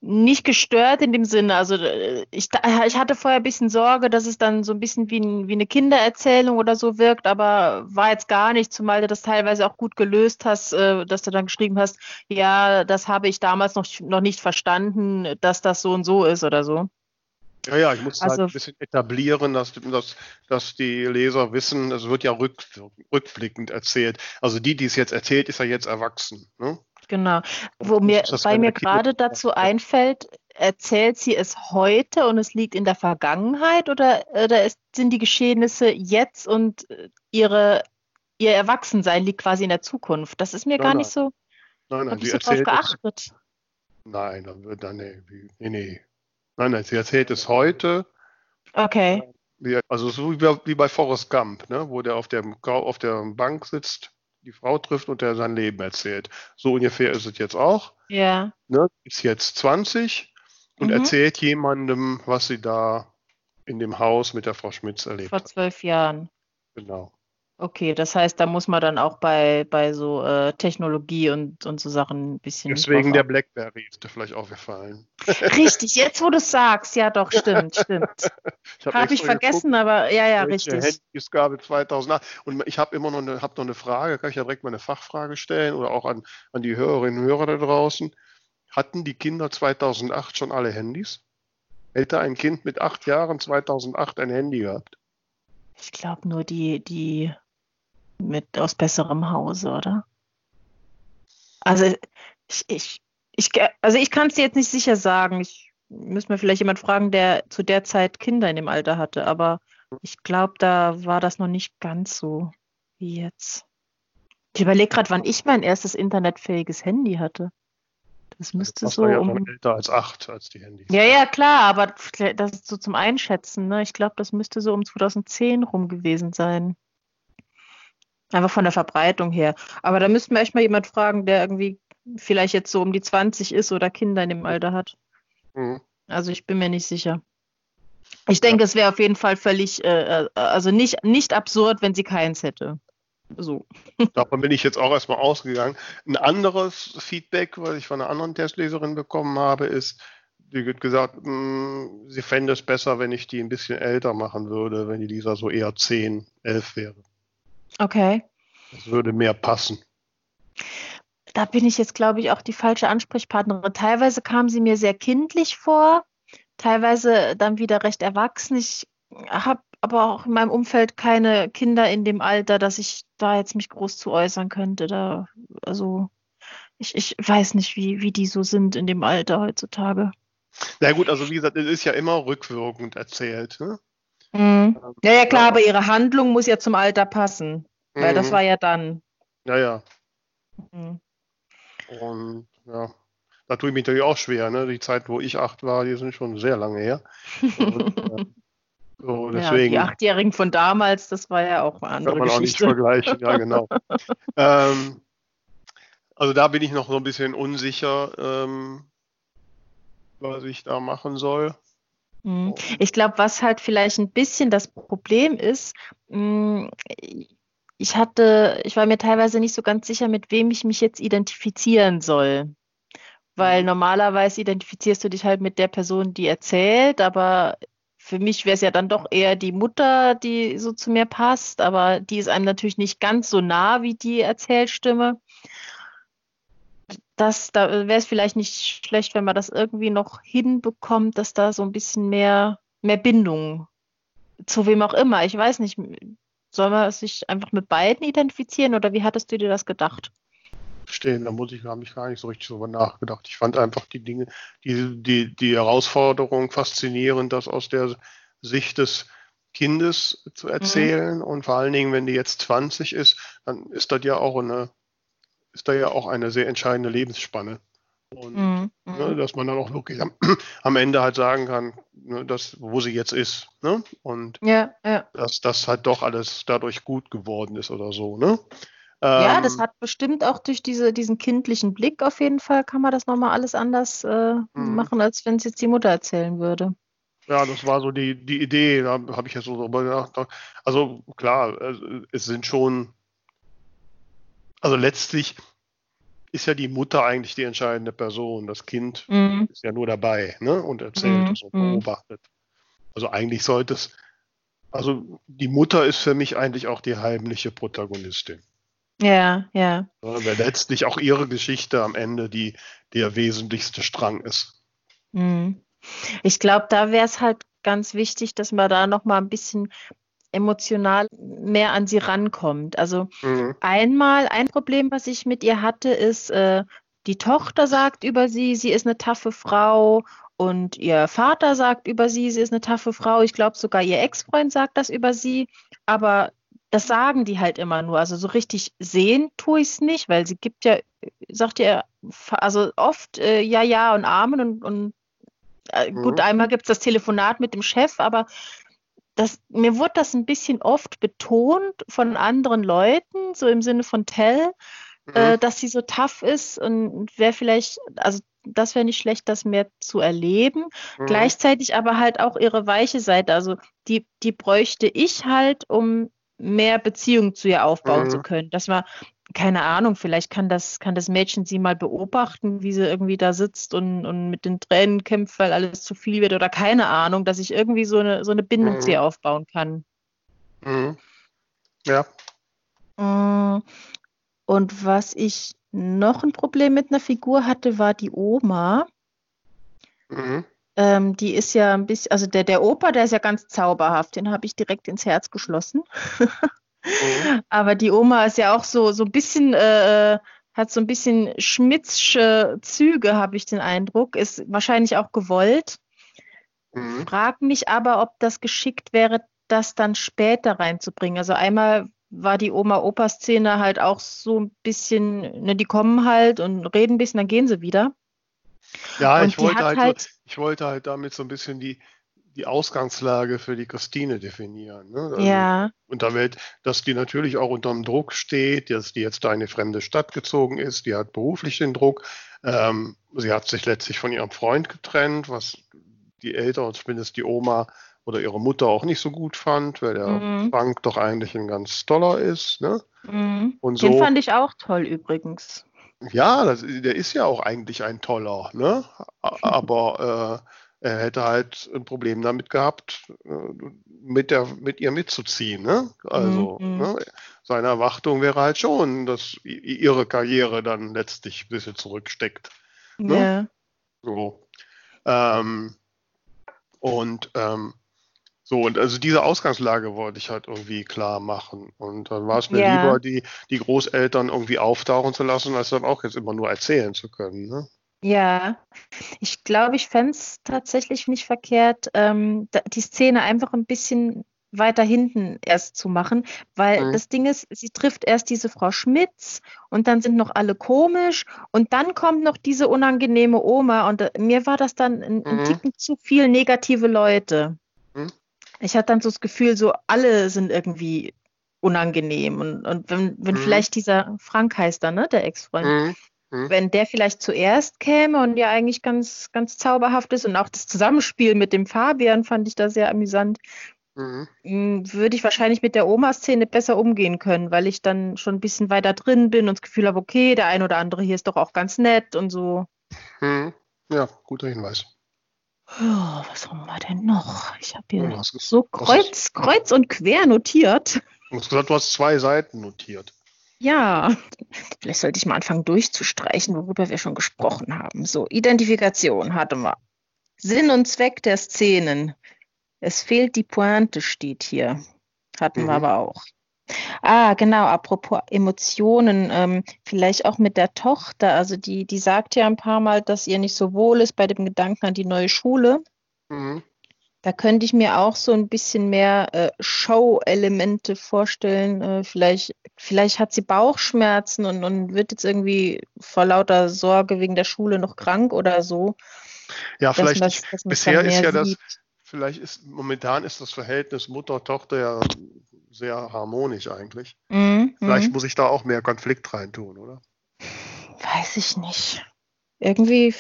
nicht gestört in dem Sinne. Also äh, ich, ich hatte vorher ein bisschen Sorge, dass es dann so ein bisschen wie, ein, wie eine Kindererzählung oder so wirkt, aber war jetzt gar nicht, zumal du das teilweise auch gut gelöst hast, äh, dass du dann geschrieben hast, ja, das habe ich damals noch, noch nicht verstanden, dass das so und so ist oder so. Ja, ja, ich muss halt Also- ein bisschen etablieren, dass, dass, dass die Leser wissen, es wird ja rück, rückblickend erzählt. Also die, die es jetzt erzählt, ist ja jetzt erwachsen. Ne? Genau. Wo mir, bei mir gerade dazu einfällt, erzählt sie es heute und es liegt in der Vergangenheit oder, oder ist, sind die Geschehnisse jetzt und ihre, ihr Erwachsensein liegt quasi in der Zukunft? Das ist mir Nein, gar nein. nicht so, Nein, nein, sie so drauf erzählt es. geachtet. Nein, dann nee, nee, nee. Nein, nein, sie erzählt es heute. Okay, also so wie bei, wie bei Forrest Gump, ne? wo der auf der, auf der Bank sitzt, die Frau trifft und der sein Leben erzählt. So ungefähr ist es jetzt auch. ja. Ne? Ist jetzt 20 und Mhm. erzählt jemandem, was sie da in dem Haus mit der Frau Schmitz erlebt Vor hat. zwölf Jahren. Genau. Okay, das heißt, da muss man dann auch bei, bei so äh, Technologie und, und so Sachen ein bisschen. Deswegen der Blackberry ist dir vielleicht aufgefallen. Richtig, jetzt wo du es sagst, ja doch, stimmt, stimmt. Ich Habe ich extra vergessen, aber ja, ja, geguckt, richtig. Handyausgabe 2008. Und ich habe immer noch eine, hab noch eine Frage, kann ich ja direkt mal eine Fachfrage stellen oder auch an, an die Hörerinnen und Hörer da draußen. Hatten die Kinder 2008 schon alle Handys? Hätte ein Kind mit acht Jahren 2008 ein Handy gehabt? Ich glaube nur die, die mit aus besserem Hause, oder? Also ich, ich, ich, also ich kann es dir jetzt nicht sicher sagen. Ich müsste mir vielleicht jemand fragen, der zu der Zeit Kinder in dem Alter hatte, aber ich glaube, da war das noch nicht ganz so wie jetzt. Ich überlege gerade, wann ich mein erstes internetfähiges Handy hatte. Das müsste Das so war ja um. älter als acht, als die Handys. Ja, ja, klar, aber das ist so zum Einschätzen, ne? Ich glaube, das müsste so um 2010 rum gewesen sein. Einfach von der Verbreitung her. Aber da müssten wir echt mal jemand fragen, der irgendwie vielleicht jetzt so um die 20 ist oder Kinder in dem Alter hat. Mhm. Also ich bin mir nicht sicher. Ich denke, es wäre auf jeden Fall völlig, äh, äh, also nicht, nicht absurd, wenn sie keins hätte. So. Davon bin ich jetzt auch erstmal ausgegangen. Ein anderes Feedback, was ich von einer anderen Testleserin bekommen habe, ist, die hat gesagt, mh, sie fände es besser, wenn ich die ein bisschen älter machen würde, wenn die Lisa so eher 10, 11 wäre. Okay. Das würde mehr passen. da bin ich jetzt, glaube ich, auch die falsche Ansprechpartnerin. Teilweise kam sie mir sehr kindlich vor, teilweise dann wieder recht erwachsen. Ich habe aber auch in meinem Umfeld keine Kinder in dem Alter, dass ich da jetzt mich groß zu äußern könnte. Da, also ich, ich weiß nicht, wie, wie die so sind in dem Alter heutzutage. Na gut, also wie gesagt, es ist ja immer rückwirkend erzählt. Ne? Mhm. Ja, ja, klar, aber ihre Handlung muss ja zum Alter passen, weil das Mhm. war ja dann. Ja, ja. Mhm. Und ja, da tue ich mich natürlich auch schwer. Ne? Die Zeit, wo ich acht war, die sind schon sehr lange her. Und, äh, so, Ja, deswegen die Achtjährigen von damals, das war ja auch eine kann andere man auch nicht Geschichte. vergleichen. Ja, genau. ähm, also da bin ich noch so ein bisschen unsicher, ähm, was ich da machen soll. Mhm. Ich glaube, was halt vielleicht ein bisschen das Problem ist, mh, ich hatte, ich war mir teilweise nicht so ganz sicher, mit wem ich mich jetzt identifizieren soll. weil normalerweise identifizierst du dich halt mit der Person, die erzählt, aber für mich wäre es ja dann doch eher die Mutter, die so zu mir passt, aber die ist einem natürlich nicht ganz so nah wie die Erzählstimme. Das, da wäre es vielleicht nicht schlecht, wenn man das irgendwie noch hinbekommt, dass da so ein bisschen mehr, mehr Bindung zu wem auch immer. Ich weiß nicht, soll man sich einfach mit beiden identifizieren oder wie hattest du dir das gedacht? stehen. Da muss ich, habe ich gar nicht so richtig drüber nachgedacht. Ich fand einfach die Dinge, die, die, die Herausforderung faszinierend, das aus der Sicht des Kindes zu mhm. erzählen. Mhm. Und vor allen Dingen, wenn die jetzt 20 ist, dann ist das ja auch eine, ist da ja auch eine sehr entscheidende Lebensspanne. Und mhm. ne, mhm. dass man dann auch wirklich am, am Ende halt sagen kann, ne, dass, wo sie jetzt ist. Ne? Und ja, ja. dass das halt doch alles dadurch gut geworden ist oder so. Ne? Ja, das ähm, hat bestimmt auch durch diese, diesen kindlichen Blick auf jeden Fall, kann man das nochmal alles anders äh, mhm. machen, als wenn es jetzt die Mutter erzählen würde. Ja, das war so die, die Idee, da habe ich jetzt so drüber gedacht. Also klar, es sind schon, also letztlich ist ja die Mutter eigentlich die entscheidende Person. Das Kind mhm. ist ja nur dabei ne? und erzählt mhm. es und mhm. beobachtet. Also eigentlich sollte es, also die Mutter ist für mich eigentlich auch die heimliche Protagonistin. Ja, ja. Weil letztlich auch ihre Geschichte am Ende die der wesentlichste Strang ist. Mhm. Ich glaube, da wäre es halt ganz wichtig, dass man da noch mal ein bisschen emotional mehr an sie rankommt. Also mhm. einmal ein Problem, was ich mit ihr hatte, ist, äh, die Tochter sagt über sie, sie ist eine taffe Frau und ihr Vater sagt über sie, sie ist eine taffe Frau. Ich glaube sogar ihr Ex-Freund sagt das über sie, aber das sagen die halt immer nur. Also so richtig sehen tue ich es nicht, weil sie gibt ja, sagt ja, also oft äh, ja, ja und Amen und, und äh, mhm. gut, einmal gibt es das Telefonat mit dem Chef, aber das, mir wurde das ein bisschen oft betont von anderen Leuten, so im Sinne von Tell, mhm. äh, dass sie so tough ist und wäre vielleicht, also das wäre nicht schlecht, das mehr zu erleben. Mhm. Gleichzeitig aber halt auch ihre weiche Seite. Also die, die bräuchte ich halt, um mehr Beziehung zu ihr aufbauen mhm. zu können. Dass man, keine Ahnung, vielleicht kann das, kann das Mädchen sie mal beobachten, wie sie irgendwie da sitzt und, und mit den Tränen kämpft, weil alles zu viel wird oder keine Ahnung, dass ich irgendwie so eine, so eine Bindung mhm. zu ihr aufbauen kann. Mhm. Ja. Mm, und was ich noch ein Problem mit einer Figur hatte, war die Oma. Mhm. Ähm, die ist ja ein bisschen, also der, der Opa, der ist ja ganz zauberhaft, den habe ich direkt ins Herz geschlossen. mhm. Aber die Oma ist ja auch so, so ein bisschen, äh, hat so ein bisschen schmitzsche Züge, habe ich den Eindruck, ist wahrscheinlich auch gewollt. Mhm. Frag mich aber, ob das geschickt wäre, das dann später reinzubringen. Also einmal war die Oma-Opa-Szene halt auch so ein bisschen, ne, die kommen halt und reden ein bisschen, dann gehen sie wieder. Ja, ich wollte halt, halt, ich wollte halt damit so ein bisschen die, die Ausgangslage für die Christine definieren. Ne? Also ja. Und damit, dass die natürlich auch unter dem Druck steht, dass die jetzt da in eine fremde Stadt gezogen ist, die hat beruflich den Druck. Ähm, sie hat sich letztlich von ihrem Freund getrennt, was die Eltern, zumindest die Oma oder ihre Mutter auch nicht so gut fand, weil der mhm. Frank doch eigentlich ein ganz toller ist. Ne? Mhm. Und so, Den fand ich auch toll übrigens. Ja, das, der ist ja auch eigentlich ein toller, ne? Aber äh, er hätte halt ein Problem damit gehabt, äh, mit, der, mit ihr mitzuziehen. Ne? Also mhm. ne? seine Erwartung wäre halt schon, dass ihre Karriere dann letztlich ein bisschen zurücksteckt. Ne? Ja. So. Ähm, und ähm, so, und also diese Ausgangslage wollte ich halt irgendwie klar machen. Und dann war es mir ja. lieber, die, die Großeltern irgendwie auftauchen zu lassen, als dann auch jetzt immer nur erzählen zu können. Ne? Ja, ich glaube, ich fände es tatsächlich nicht verkehrt, ähm, die Szene einfach ein bisschen weiter hinten erst zu machen, weil mhm. das Ding ist, sie trifft erst diese Frau Schmitz und dann sind noch alle komisch und dann kommt noch diese unangenehme Oma und äh, mir war das dann ein, ein mhm. Ticken zu viel negative Leute ich hatte dann so das Gefühl, so alle sind irgendwie unangenehm. Und, und wenn, wenn mhm. vielleicht dieser Frank heißt da, ne, der Ex-Freund, mhm. mhm. wenn der vielleicht zuerst käme und ja eigentlich ganz, ganz zauberhaft ist und auch das Zusammenspiel mit dem Fabian fand ich da sehr amüsant, mhm. Würde ich wahrscheinlich mit der Oma-Szene besser umgehen können, weil ich dann schon ein bisschen weiter drin bin und das Gefühl habe, okay, der ein oder andere hier ist doch auch ganz nett und so. Hm. Ja, guter Hinweis. Oh, was haben wir denn noch? Ich habe hier Ja, ist- so kreuz, kreuz und quer notiert. Du hast gesagt, du hast zwei Seiten notiert. Ja, vielleicht sollte ich mal anfangen durchzustreichen, worüber wir schon gesprochen haben. So, Identifikation hatten wir. Sinn und Zweck der Szenen. Es fehlt die Pointe, steht hier. Hatten Mhm. wir aber auch. Ah, genau, apropos Emotionen, ähm, vielleicht auch mit der Tochter. Also die, die sagt ja ein paar Mal, dass ihr nicht so wohl ist bei dem Gedanken an die neue Schule. Mhm. Da könnte ich mir auch so ein bisschen mehr äh, Show-Elemente vorstellen. Äh, vielleicht, vielleicht hat sie Bauchschmerzen und, und wird jetzt irgendwie vor lauter Sorge wegen der Schule noch krank oder so. Ja, dass vielleicht man nicht. das- dass man es Bisher ist ja das, sieht. vielleicht ist, momentan ist das Verhältnis Mutter-Tochter ja sehr harmonisch eigentlich. Mhm, Vielleicht mhm. muss ich da auch mehr Konflikt reintun, oder? Weiß ich nicht. Irgendwie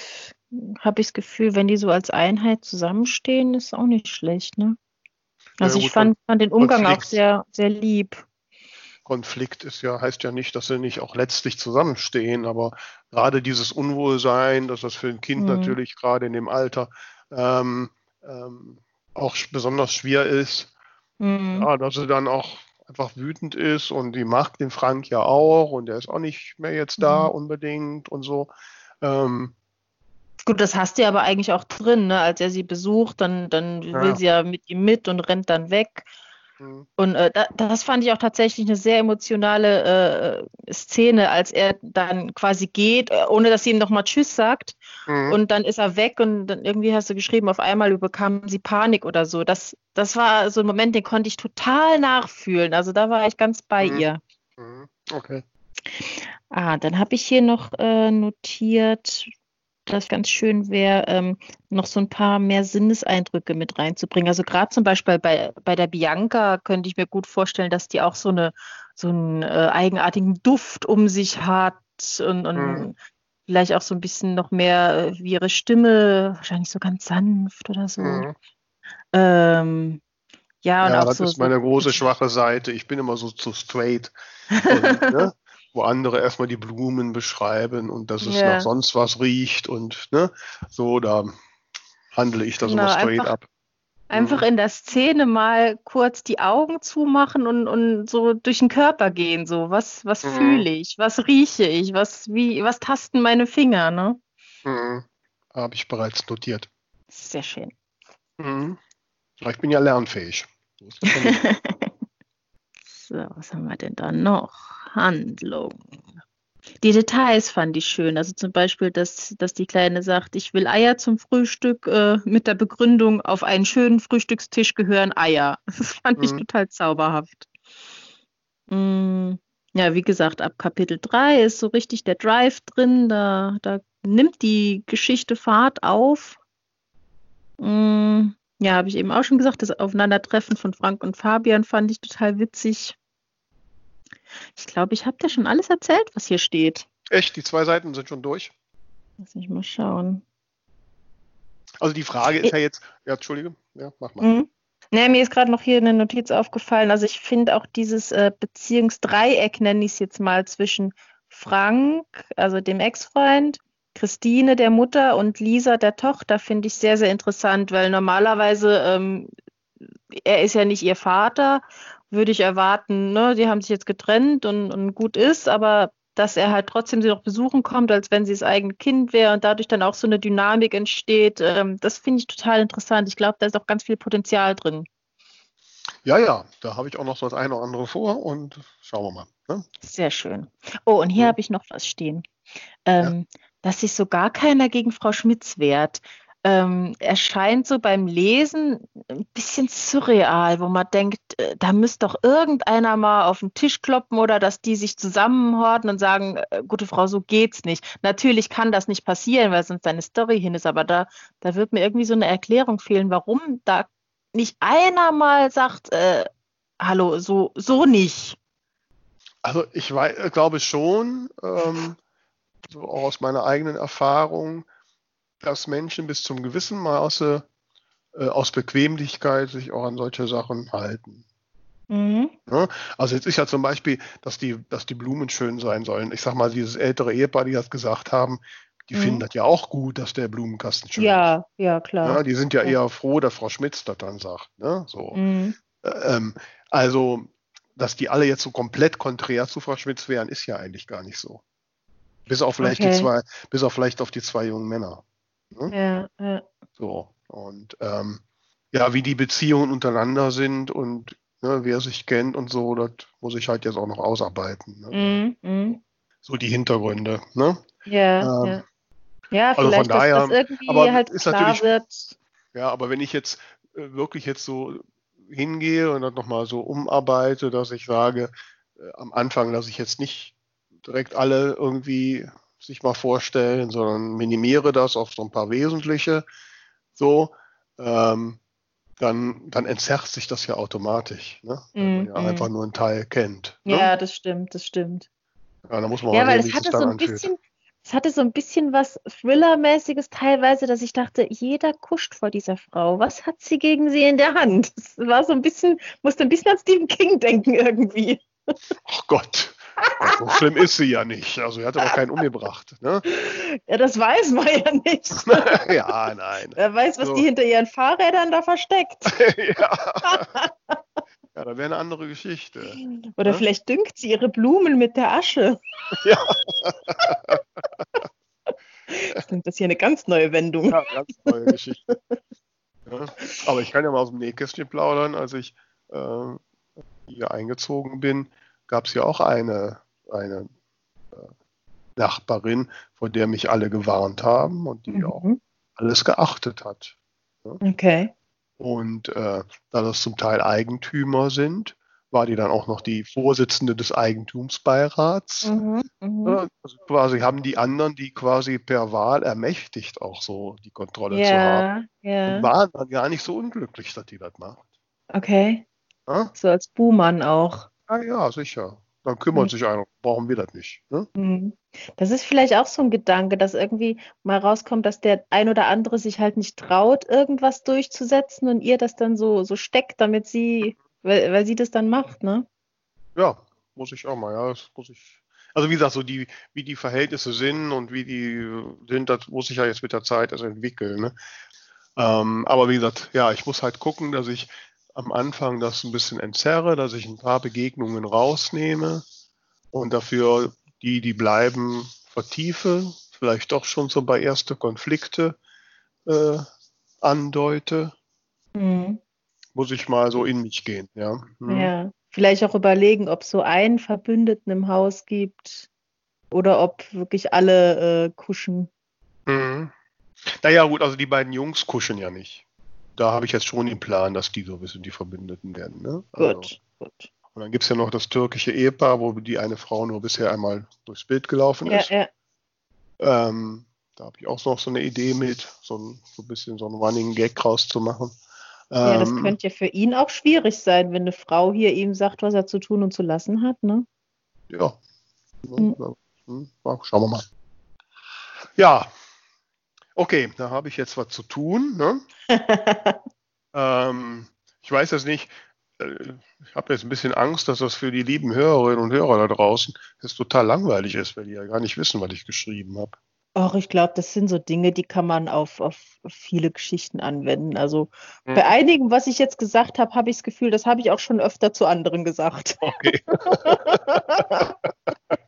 habe ich das Gefühl, wenn die so als Einheit zusammenstehen, ist auch nicht schlecht, ne? Ja, Also ich gut, fand, fand den Umgang auch Konflikt. sehr, sehr lieb. Konflikt ist ja, heißt ja nicht, dass sie nicht auch letztlich zusammenstehen, aber gerade dieses Unwohlsein, dass das für ein Kind Mhm. natürlich gerade in dem Alter ähm, ähm, auch besonders schwer ist, Mhm. ja, dass sie dann auch einfach wütend ist und die mag den Frank ja auch und der ist auch nicht mehr jetzt da Mhm. unbedingt und so. Ähm, Gut, das hast du ja aber eigentlich auch drin, ne? Als er sie besucht, dann, dann Ja. will sie ja mit ihm mit und rennt dann weg. mh, Und äh, da, das fand ich auch tatsächlich eine sehr emotionale äh, Szene, als er dann quasi geht, äh, ohne dass sie ihm nochmal Tschüss sagt. mh. Und dann ist er weg und dann irgendwie hast du geschrieben, auf einmal bekam sie Panik oder so. Das, das war so ein Moment, den konnte ich total nachfühlen. Also da war ich ganz bei Mhm. ihr. Mhm. Okay. Ah, dann habe ich hier noch äh, notiert, dass ganz schön wäre, ähm, noch so ein paar mehr Sinneseindrücke mit reinzubringen. Also gerade zum Beispiel bei, bei der Bianca könnte ich mir gut vorstellen, dass die auch so eine so einen äh, eigenartigen Duft um sich hat und, und Mhm. vielleicht auch so ein bisschen noch mehr äh, wie ihre Stimme, wahrscheinlich so ganz sanft oder so. Mhm. Ähm, ja, und Ja, auch das so, ist meine große schwache Seite. Ich bin immer so zu straight. Und, ne, wo andere erstmal die Blumen beschreiben und dass es Ja. nach sonst was riecht und ne, so, da handle ich das Genau, immer straight einfach- ab. Einfach Mhm. in der Szene mal kurz die Augen zumachen und, und so durch den Körper gehen. So, was, was Mhm. fühle ich? Was rieche ich? Was, wie, was tasten meine Finger, ne? Mhm. Habe ich bereits notiert. Sehr schön. Mhm. Ich bin ja lernfähig. So was haben wir denn da noch? Handlung. Die Details fand ich schön. Also zum Beispiel, dass, dass die Kleine sagt, ich will Eier zum Frühstück äh, mit der Begründung, auf einen schönen Frühstückstisch gehören Eier. Das fand ich Mhm. total zauberhaft. Mm, ja, wie gesagt, ab Kapitel 3 ist so richtig der Drive drin. Da, da nimmt die Geschichte Fahrt auf. Mm, ja, habe ich eben auch schon gesagt, das Aufeinandertreffen von Frank und Fabian fand ich total witzig. Ich glaube, ich habe dir schon alles erzählt, was hier steht. Echt, die zwei Seiten sind schon durch. Lass mich mal schauen. Also die Frage ist ja jetzt, ja, Entschuldige, ja, mach mal. Mhm. Nee, mir ist gerade noch hier eine Notiz aufgefallen. Also ich finde auch dieses äh, Beziehungsdreieck, nenne ich es jetzt mal, zwischen Frank, also dem Ex-Freund, Christine, der Mutter und Lisa, der Tochter, finde ich sehr, sehr interessant, weil normalerweise, ähm, er ist ja nicht ihr Vater, würde ich erwarten, ne, die haben sich jetzt getrennt und, und gut ist, aber dass er halt trotzdem sie noch besuchen kommt, als wenn sie das eigene Kind wäre und dadurch dann auch so eine Dynamik entsteht, ähm, das finde ich total interessant. Ich glaube, da ist auch ganz viel Potenzial drin. Ja, ja, da habe ich auch noch so das eine oder andere vor und schauen wir mal. Ne? Sehr schön. Oh, und hier Ja. habe ich noch was stehen. Ähm, Dass sich so gar keiner gegen Frau Schmitz wehrt. Ähm, erscheint so beim Lesen ein bisschen surreal, wo man denkt, äh, da müsste doch irgendeiner mal auf den Tisch kloppen oder dass die sich zusammenhorten und sagen, äh, gute Frau, so geht's nicht. Natürlich kann das nicht passieren, weil sonst deine Story hin ist, aber da, da wird mir irgendwie so eine Erklärung fehlen, warum da nicht einer mal sagt, äh, hallo, so, so nicht. Also ich wei- äh, glaube schon, ähm, so auch aus meiner eigenen Erfahrung, dass Menschen bis zum gewissen Maße äh, aus Bequemlichkeit sich auch an solche Sachen halten. Mhm. Ne? Also jetzt ist ja zum Beispiel, dass die, dass die Blumen schön sein sollen. Ich sag mal, dieses ältere Ehepaar, die das gesagt haben, die mhm. finden das ja auch gut, dass der Blumenkasten schön ja, ist. Ja, klar. Ja, die sind ja, ja, eher froh, dass Frau Schmitz das dann sagt. Ne? So. Mhm. Ähm, also, dass die alle jetzt so komplett konträr zu Frau Schmitz wären, ist ja eigentlich gar nicht so. Bis auf vielleicht okay. die zwei, bis auf vielleicht auf die zwei jungen Männer. Ne? Ja, ja. So. Und ähm, ja, wie die Beziehungen untereinander sind und ne, wer sich kennt und so, das muss ich halt jetzt auch noch ausarbeiten. Ne? Mm, mm. So die Hintergründe. Ne? Ja, ähm, ja. Ja, also vielleicht, von daher, dass das irgendwie aber halt ist klar wird. Ja, aber wenn ich jetzt äh, wirklich jetzt so hingehe und dann nochmal so umarbeite, dass ich sage, äh, am Anfang lasse ich jetzt nicht direkt alle irgendwie sich mal vorstellen, sondern minimiere das auf so ein paar wesentliche, so, ähm, dann, dann entzerrt sich das ja automatisch, ne? wenn man ja mm. einfach nur einen Teil kennt. Ne? Ja, das stimmt, das stimmt. Ja, da muss man ja, mal weil sehen, es hatte so ein bisschen, es hatte so ein bisschen was Thriller-mäßiges teilweise, dass ich dachte, jeder kuscht vor dieser Frau. Was hat sie gegen sie in der Hand? Es war so ein bisschen, musste ein bisschen an Stephen King denken irgendwie. Ach Gott. So schlimm ist sie ja nicht. Also er hat aber keinen umgebracht. Ne? Ja, das weiß man ja nicht. ja, nein. Wer weiß, was so. die hinter ihren Fahrrädern da versteckt. ja. Ja, da wäre eine andere Geschichte. Oder ne? vielleicht düngt sie ihre Blumen mit der Asche. Ja. Das ist hier eine ganz neue Wendung. Ja, ganz neue Geschichte. Ja. Aber ich kann ja mal aus dem Nähkästchen plaudern. Als ich äh, hier eingezogen bin, gab es ja auch eine, eine äh, Nachbarin, vor der mich alle gewarnt haben und die mhm. auch alles geachtet hat. Ja. Okay. Und äh, da das zum Teil Eigentümer sind, war die dann auch noch die Vorsitzende des Eigentumsbeirats. Mhm, mh. also quasi haben die anderen die quasi per Wahl ermächtigt, auch so die Kontrolle ja, zu haben. Ja. Und waren dann gar nicht so unglücklich, dass die das macht. Okay. Ja? So als Buhmann auch. Ja, ja, sicher. Dann kümmert mhm. sich einer, brauchen wir das nicht. Ne? Mhm. Das ist vielleicht auch so ein Gedanke, dass irgendwie mal rauskommt, dass der ein oder andere sich halt nicht traut, irgendwas durchzusetzen und ihr das dann so, so steckt, damit sie, weil, weil sie das dann macht, ne? Ja, muss ich auch mal, ja, das muss ich. Also wie gesagt, so die, wie die Verhältnisse sind und wie die sind, das muss ich ja jetzt mit der Zeit also entwickeln. Ne? Ähm, aber wie gesagt, ja, ich muss halt gucken, dass ich am Anfang das ein bisschen entzerre, dass ich ein paar Begegnungen rausnehme und dafür die, die bleiben, vertiefe, vielleicht doch schon so bei erste Konflikte äh, andeute. Mhm. Muss ich mal so in mich gehen, ja. Mhm. Ja, vielleicht auch überlegen, ob es so einen Verbündeten im Haus gibt oder ob wirklich alle äh, kuschen. Mhm. Naja, gut, also die beiden Jungs kuschen ja nicht da habe ich jetzt schon den Plan, dass die so ein bisschen die Verbündeten werden. Ne? Also, gut, gut. Und dann gibt es ja noch das türkische Ehepaar, wo die eine Frau nur bisher einmal durchs Bild gelaufen ist. Ja, ja. Ähm, da habe ich auch noch so eine Idee mit, so ein, so ein bisschen so einen Running Gag rauszumachen. Ja, ähm, das könnte ja für ihn auch schwierig sein, wenn eine Frau hier ihm sagt, was er zu tun und zu lassen hat, ne? Ja. Hm, schauen wir mal. Ja, okay, da habe ich jetzt was zu tun. Ne? ähm, ich weiß jetzt nicht, äh, ich habe jetzt ein bisschen Angst, dass das für die lieben Hörerinnen und Hörer da draußen jetzt total langweilig ist, weil die ja gar nicht wissen, was ich geschrieben habe. Ach, ich glaube, das sind so Dinge, die kann man auf, auf viele Geschichten anwenden. Also hm. bei einigen, was ich jetzt gesagt habe, habe ich das Gefühl, das habe ich auch schon öfter zu anderen gesagt. Okay.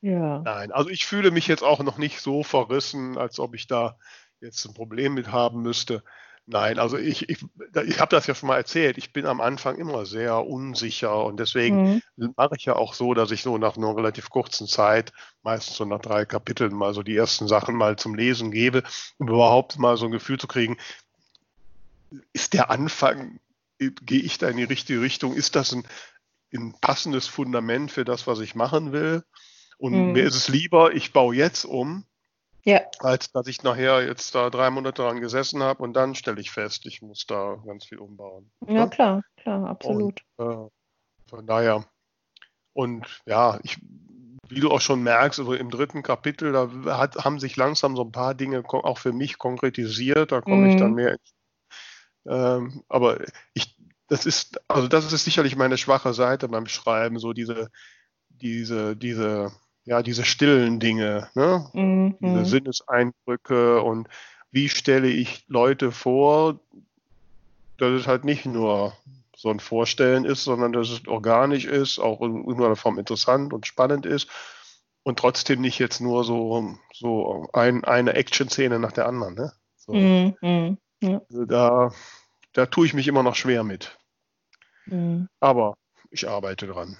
Ja. Nein, also ich fühle mich jetzt auch noch nicht so verrissen, als ob ich da jetzt ein Problem mit haben müsste. Nein, also ich, ich, ich habe das ja schon mal erzählt. Ich bin am Anfang immer sehr unsicher und deswegen mhm. mache ich ja auch so, dass ich so nach einer relativ kurzen Zeit, meistens so nach drei Kapiteln, mal so die ersten Sachen mal zum Lesen gebe, um überhaupt mal so ein Gefühl zu kriegen, ist der Anfang, gehe ich da in die richtige Richtung? Ist das ein, ein passendes Fundament für das, was ich machen will? Und mhm. mir ist es lieber, ich baue jetzt um, ja. als dass ich nachher jetzt da drei Monate dran gesessen habe und dann stelle ich fest, ich muss da ganz viel umbauen. Ja, ja? klar, klar, absolut. Und, äh, von daher, und ja, ich, wie du auch schon merkst, also im dritten Kapitel, da hat, haben sich langsam so ein paar Dinge auch für mich konkretisiert, da komme mhm. ich dann mhm. mehr. Ähm, aber ich, das ist, also das ist sicherlich meine schwache Seite beim Schreiben, so diese, diese, diese ja, diese stillen Dinge, ne? Mhm. diese Sinneseindrücke und wie stelle ich Leute vor, dass es halt nicht nur so ein Vorstellen ist, sondern dass es organisch ist, auch in irgendeiner Form interessant und spannend ist und trotzdem nicht jetzt nur so, so ein, eine Action-Szene nach der anderen. Ne? So. Mhm. Mhm. Ja. Also da, da tue ich mich immer noch schwer mit. Mhm. Aber ich arbeite dran.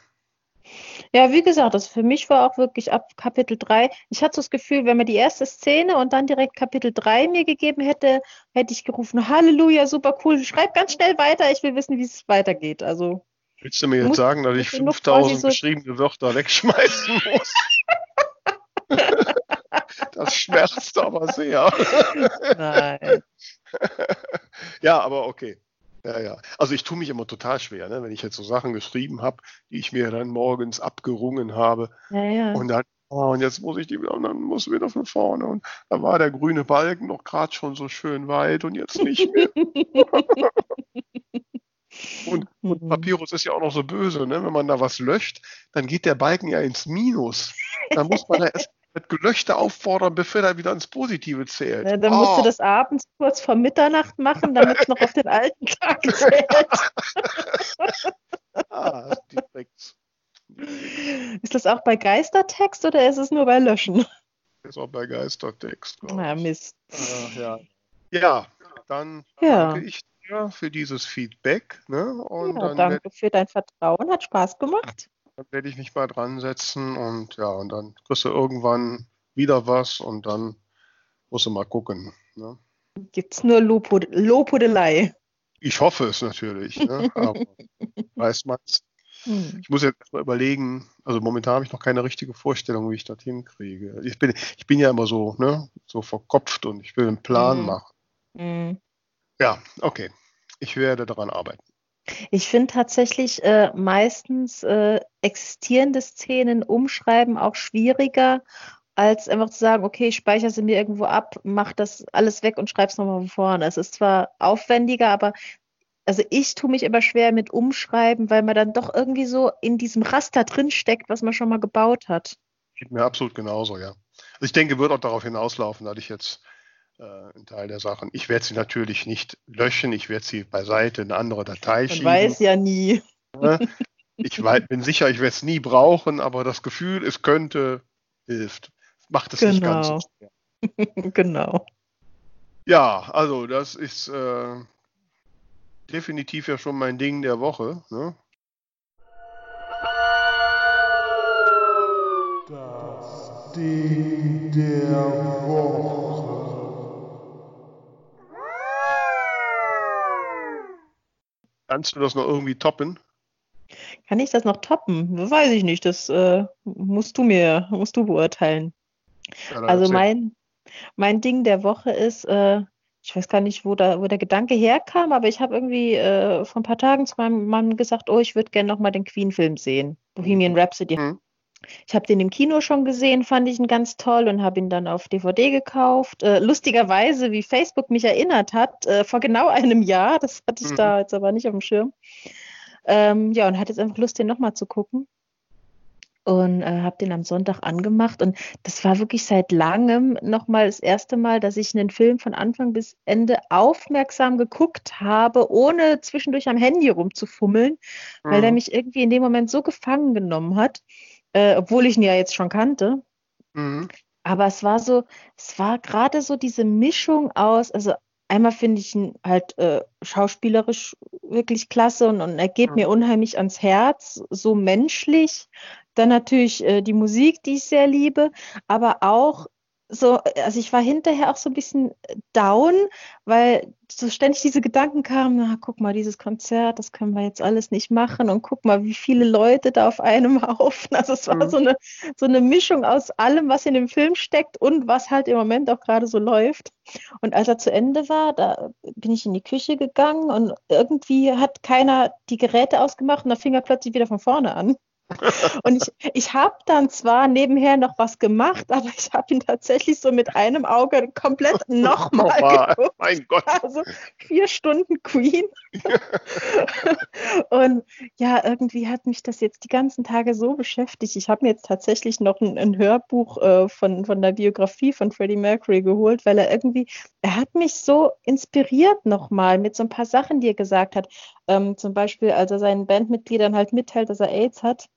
Ja, wie gesagt, das für mich war auch wirklich ab Kapitel 3. Ich hatte so das Gefühl, wenn man die erste Szene und dann direkt Kapitel 3 mir gegeben hätte, hätte ich gerufen, Halleluja, super cool, schreib ganz schnell weiter, ich will wissen, wie es weitergeht. Also, Willst du mir jetzt sagen, dass ich muss nur quasi 5000 so- geschriebene Wörter wegschmeißen muss? das schmerzt aber sehr. nein. Ja, aber okay. Ja, ja. Also ich tue mich immer total schwer, ne? wenn ich jetzt so Sachen geschrieben habe, die ich mir dann morgens abgerungen habe Ja, ja. und dann, oh, und jetzt muss ich die wieder, und dann muss wieder von vorne und dann war der grüne Balken noch gerade schon so schön weit und jetzt nicht mehr. Und Mhm. Papyrus ist ja auch noch so böse, ne? wenn man da was löscht, dann geht der Balken ja ins Minus. Dann muss man da erst mit Gelöchte auffordern, bevor er wieder ins Positive zählt. Ja, dann musst du Oh. das abends kurz vor Mitternacht machen, damit es noch auf den alten Tag zählt. Ah, direkt. Ist das auch bei Geistertext oder ist es nur bei Löschen? Ist auch bei Geistertext. Na. Mist. Äh, ja. ja, dann Ja. danke ich dir für dieses Feedback. Ne? Und Ja, dann, danke für dein Vertrauen, hat Spaß gemacht. Dann werde ich mich mal dran setzen und ja, und dann kriegst du irgendwann wieder was und dann musst du mal gucken. Ne? Gibt's nur Lobhud Lobhudelei. Ich hoffe es natürlich, ne? aber weiß man's. Hm. Ich muss jetzt erstmal überlegen, also momentan habe ich noch keine richtige Vorstellung, wie ich das hinkriege. Ich bin, ich bin ja immer so, ne, so verkopft und ich will einen Plan Mhm. machen. Hm. Ja, okay. Ich werde daran arbeiten. Ich finde tatsächlich äh, meistens äh, existierende Szenen umschreiben auch schwieriger, als einfach zu sagen, okay, ich speichere sie mir irgendwo ab, mach das alles weg und schreib's nochmal von vorne. Es ist zwar aufwendiger, aber also ich tue mich immer schwer mit umschreiben, weil man dann doch irgendwie so in diesem Raster drinsteckt, was man schon mal gebaut hat. Geht mir absolut genauso, ja. Also ich denke, wird auch darauf hinauslaufen, dass ich jetzt äh, einen Teil der Sachen, ich werde sie natürlich nicht löschen, ich werde sie beiseite in eine andere Datei Man schieben. weiß ja nie. ne? Ich bin sicher, ich werde es nie brauchen, aber das Gefühl, es könnte, hilft. Macht es nicht ganz so Genau. schwer. genau. Ja, also das ist äh, definitiv ja schon mein Ding der Woche. Ne? Das Ding der Woche. Kannst du das noch irgendwie toppen? Kann ich das noch toppen? Weiß ich nicht. Das äh, musst du mir, musst du beurteilen. Ja, Also mein, mein Ding der Woche ist, äh, ich weiß gar nicht, wo, da, wo der Gedanke herkam, aber ich habe irgendwie äh, vor ein paar Tagen zu meinem Mann gesagt, oh, ich würde gerne nochmal den Queen-Film sehen, Bohemian Rhapsody. Mhm. Ich habe den im Kino schon gesehen, fand ich ihn ganz toll und habe ihn dann auf DVD gekauft. Äh, lustigerweise, wie Facebook mich erinnert hat, äh, vor genau einem Jahr, das hatte ich Mhm. da jetzt aber nicht auf dem Schirm. Ähm, ja, und hatte jetzt einfach Lust, den nochmal zu gucken. Und äh, habe den am Sonntag angemacht. Und das war wirklich seit langem nochmal das erste Mal, dass ich einen Film von Anfang bis Ende aufmerksam geguckt habe, ohne zwischendurch am Handy rumzufummeln, weil der Mhm. mich irgendwie in dem Moment so gefangen genommen hat, äh, obwohl ich ihn ja jetzt schon kannte. Mhm. Aber es war so, es war gerade so diese Mischung aus, also einmal finde ich ihn halt äh, schauspielerisch wirklich klasse und, und er geht Mhm. mir unheimlich ans Herz, so menschlich. Dann natürlich äh, die Musik, die ich sehr liebe, aber auch so, also ich war hinterher auch so ein bisschen down, weil so ständig diese Gedanken kamen, na, guck mal, dieses Konzert, das können wir jetzt alles nicht machen und guck mal, wie viele Leute da auf einem Haufen. Also es war Mhm. so eine, so eine Mischung aus allem, was in dem Film steckt und was halt im Moment auch gerade so läuft. Und als er zu Ende war, da bin ich in die Küche gegangen und irgendwie hat keiner die Geräte ausgemacht und da fing er plötzlich wieder von vorne an. Und ich, ich habe dann zwar nebenher noch was gemacht, aber ich habe ihn tatsächlich so mit einem Auge komplett nochmal geguckt. Mein Gott. Also vier Stunden Queen. und ja, irgendwie hat mich das jetzt die ganzen Tage so beschäftigt. Ich habe mir jetzt tatsächlich noch ein, ein Hörbuch äh, von, von der Biografie von Freddie Mercury geholt, weil er irgendwie, er hat mich so inspiriert nochmal mit so ein paar Sachen, die er gesagt hat. Ähm, zum Beispiel, als er seinen Bandmitgliedern halt mitteilt, dass er AIDS hat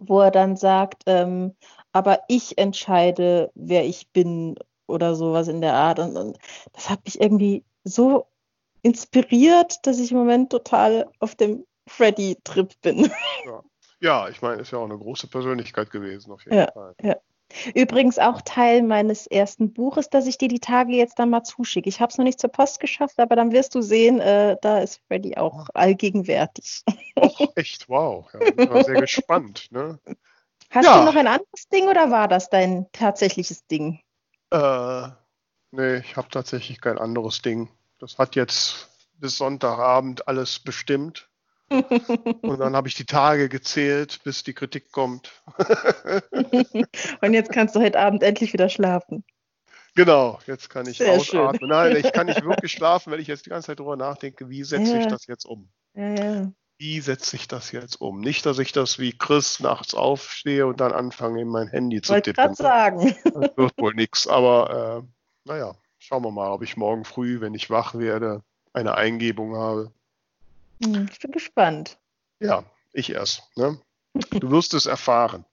wo er dann sagt, ähm, aber ich entscheide, wer ich bin oder sowas in der Art. Und, und das hat mich irgendwie so inspiriert, dass ich im Moment total auf dem Freddy-Trip bin. Ja. ja, ich meine, ist ja auch eine große Persönlichkeit gewesen, auf jeden ja, Fall. Ja. Übrigens auch Teil meines ersten Buches, das ich dir die Tage jetzt dann mal zuschicke. Ich habe es noch nicht zur Post geschafft, aber dann wirst du sehen, äh, da ist Freddy auch allgegenwärtig. Och, echt, wow. Ja, ich bin sehr gespannt. Ne? Hast Ja. du noch ein anderes Ding oder war das dein tatsächliches Ding? Äh, nee, ich habe tatsächlich kein anderes Ding. Das hat jetzt bis Sonntagabend alles bestimmt. Und dann habe ich die Tage gezählt, bis die Kritik kommt. Und jetzt kannst du heute Abend endlich wieder schlafen. Genau, jetzt kann ich Sehr schön. ausatmen. Nein, ich kann nicht wirklich schlafen, wenn ich jetzt die ganze Zeit drüber nachdenke, wie setze ich Ja. das jetzt um? Ja, ja. Wie setze ich das jetzt um? Nicht, dass ich das wie Chris nachts aufstehe und dann anfange, in mein Handy zu Wollte tippen. sagen. Das wird wohl nichts. Aber äh, naja, schauen wir mal, ob ich morgen früh, wenn ich wach werde, eine Eingebung habe. Hm, Ich bin gespannt. Ja, ich erst. Ne? Du wirst es erfahren.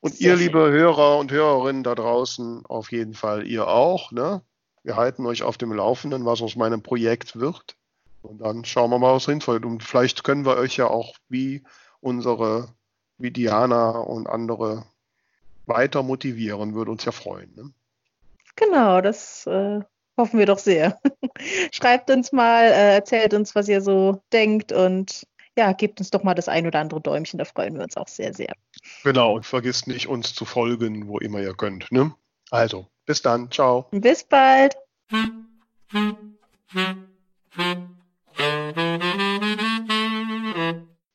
Und Sehr ihr, schön. liebe Hörer und Hörerinnen da draußen, auf jeden Fall ihr auch. Ne? Wir halten euch auf dem Laufenden, was aus meinem Projekt wird. Und dann schauen wir mal, was hinfällt. Und vielleicht können wir euch ja auch wie unsere, wie Diana und andere weiter motivieren. Würde uns ja freuen. Ne? Genau, das äh, hoffen wir doch sehr. Schreibt uns mal, äh, erzählt uns, was ihr so denkt und ja, gebt uns doch mal das ein oder andere Däumchen, da freuen wir uns auch sehr, sehr. Genau. Und vergisst nicht, uns zu folgen, wo immer ihr könnt. Ne? Also, bis dann. Ciao. Bis bald.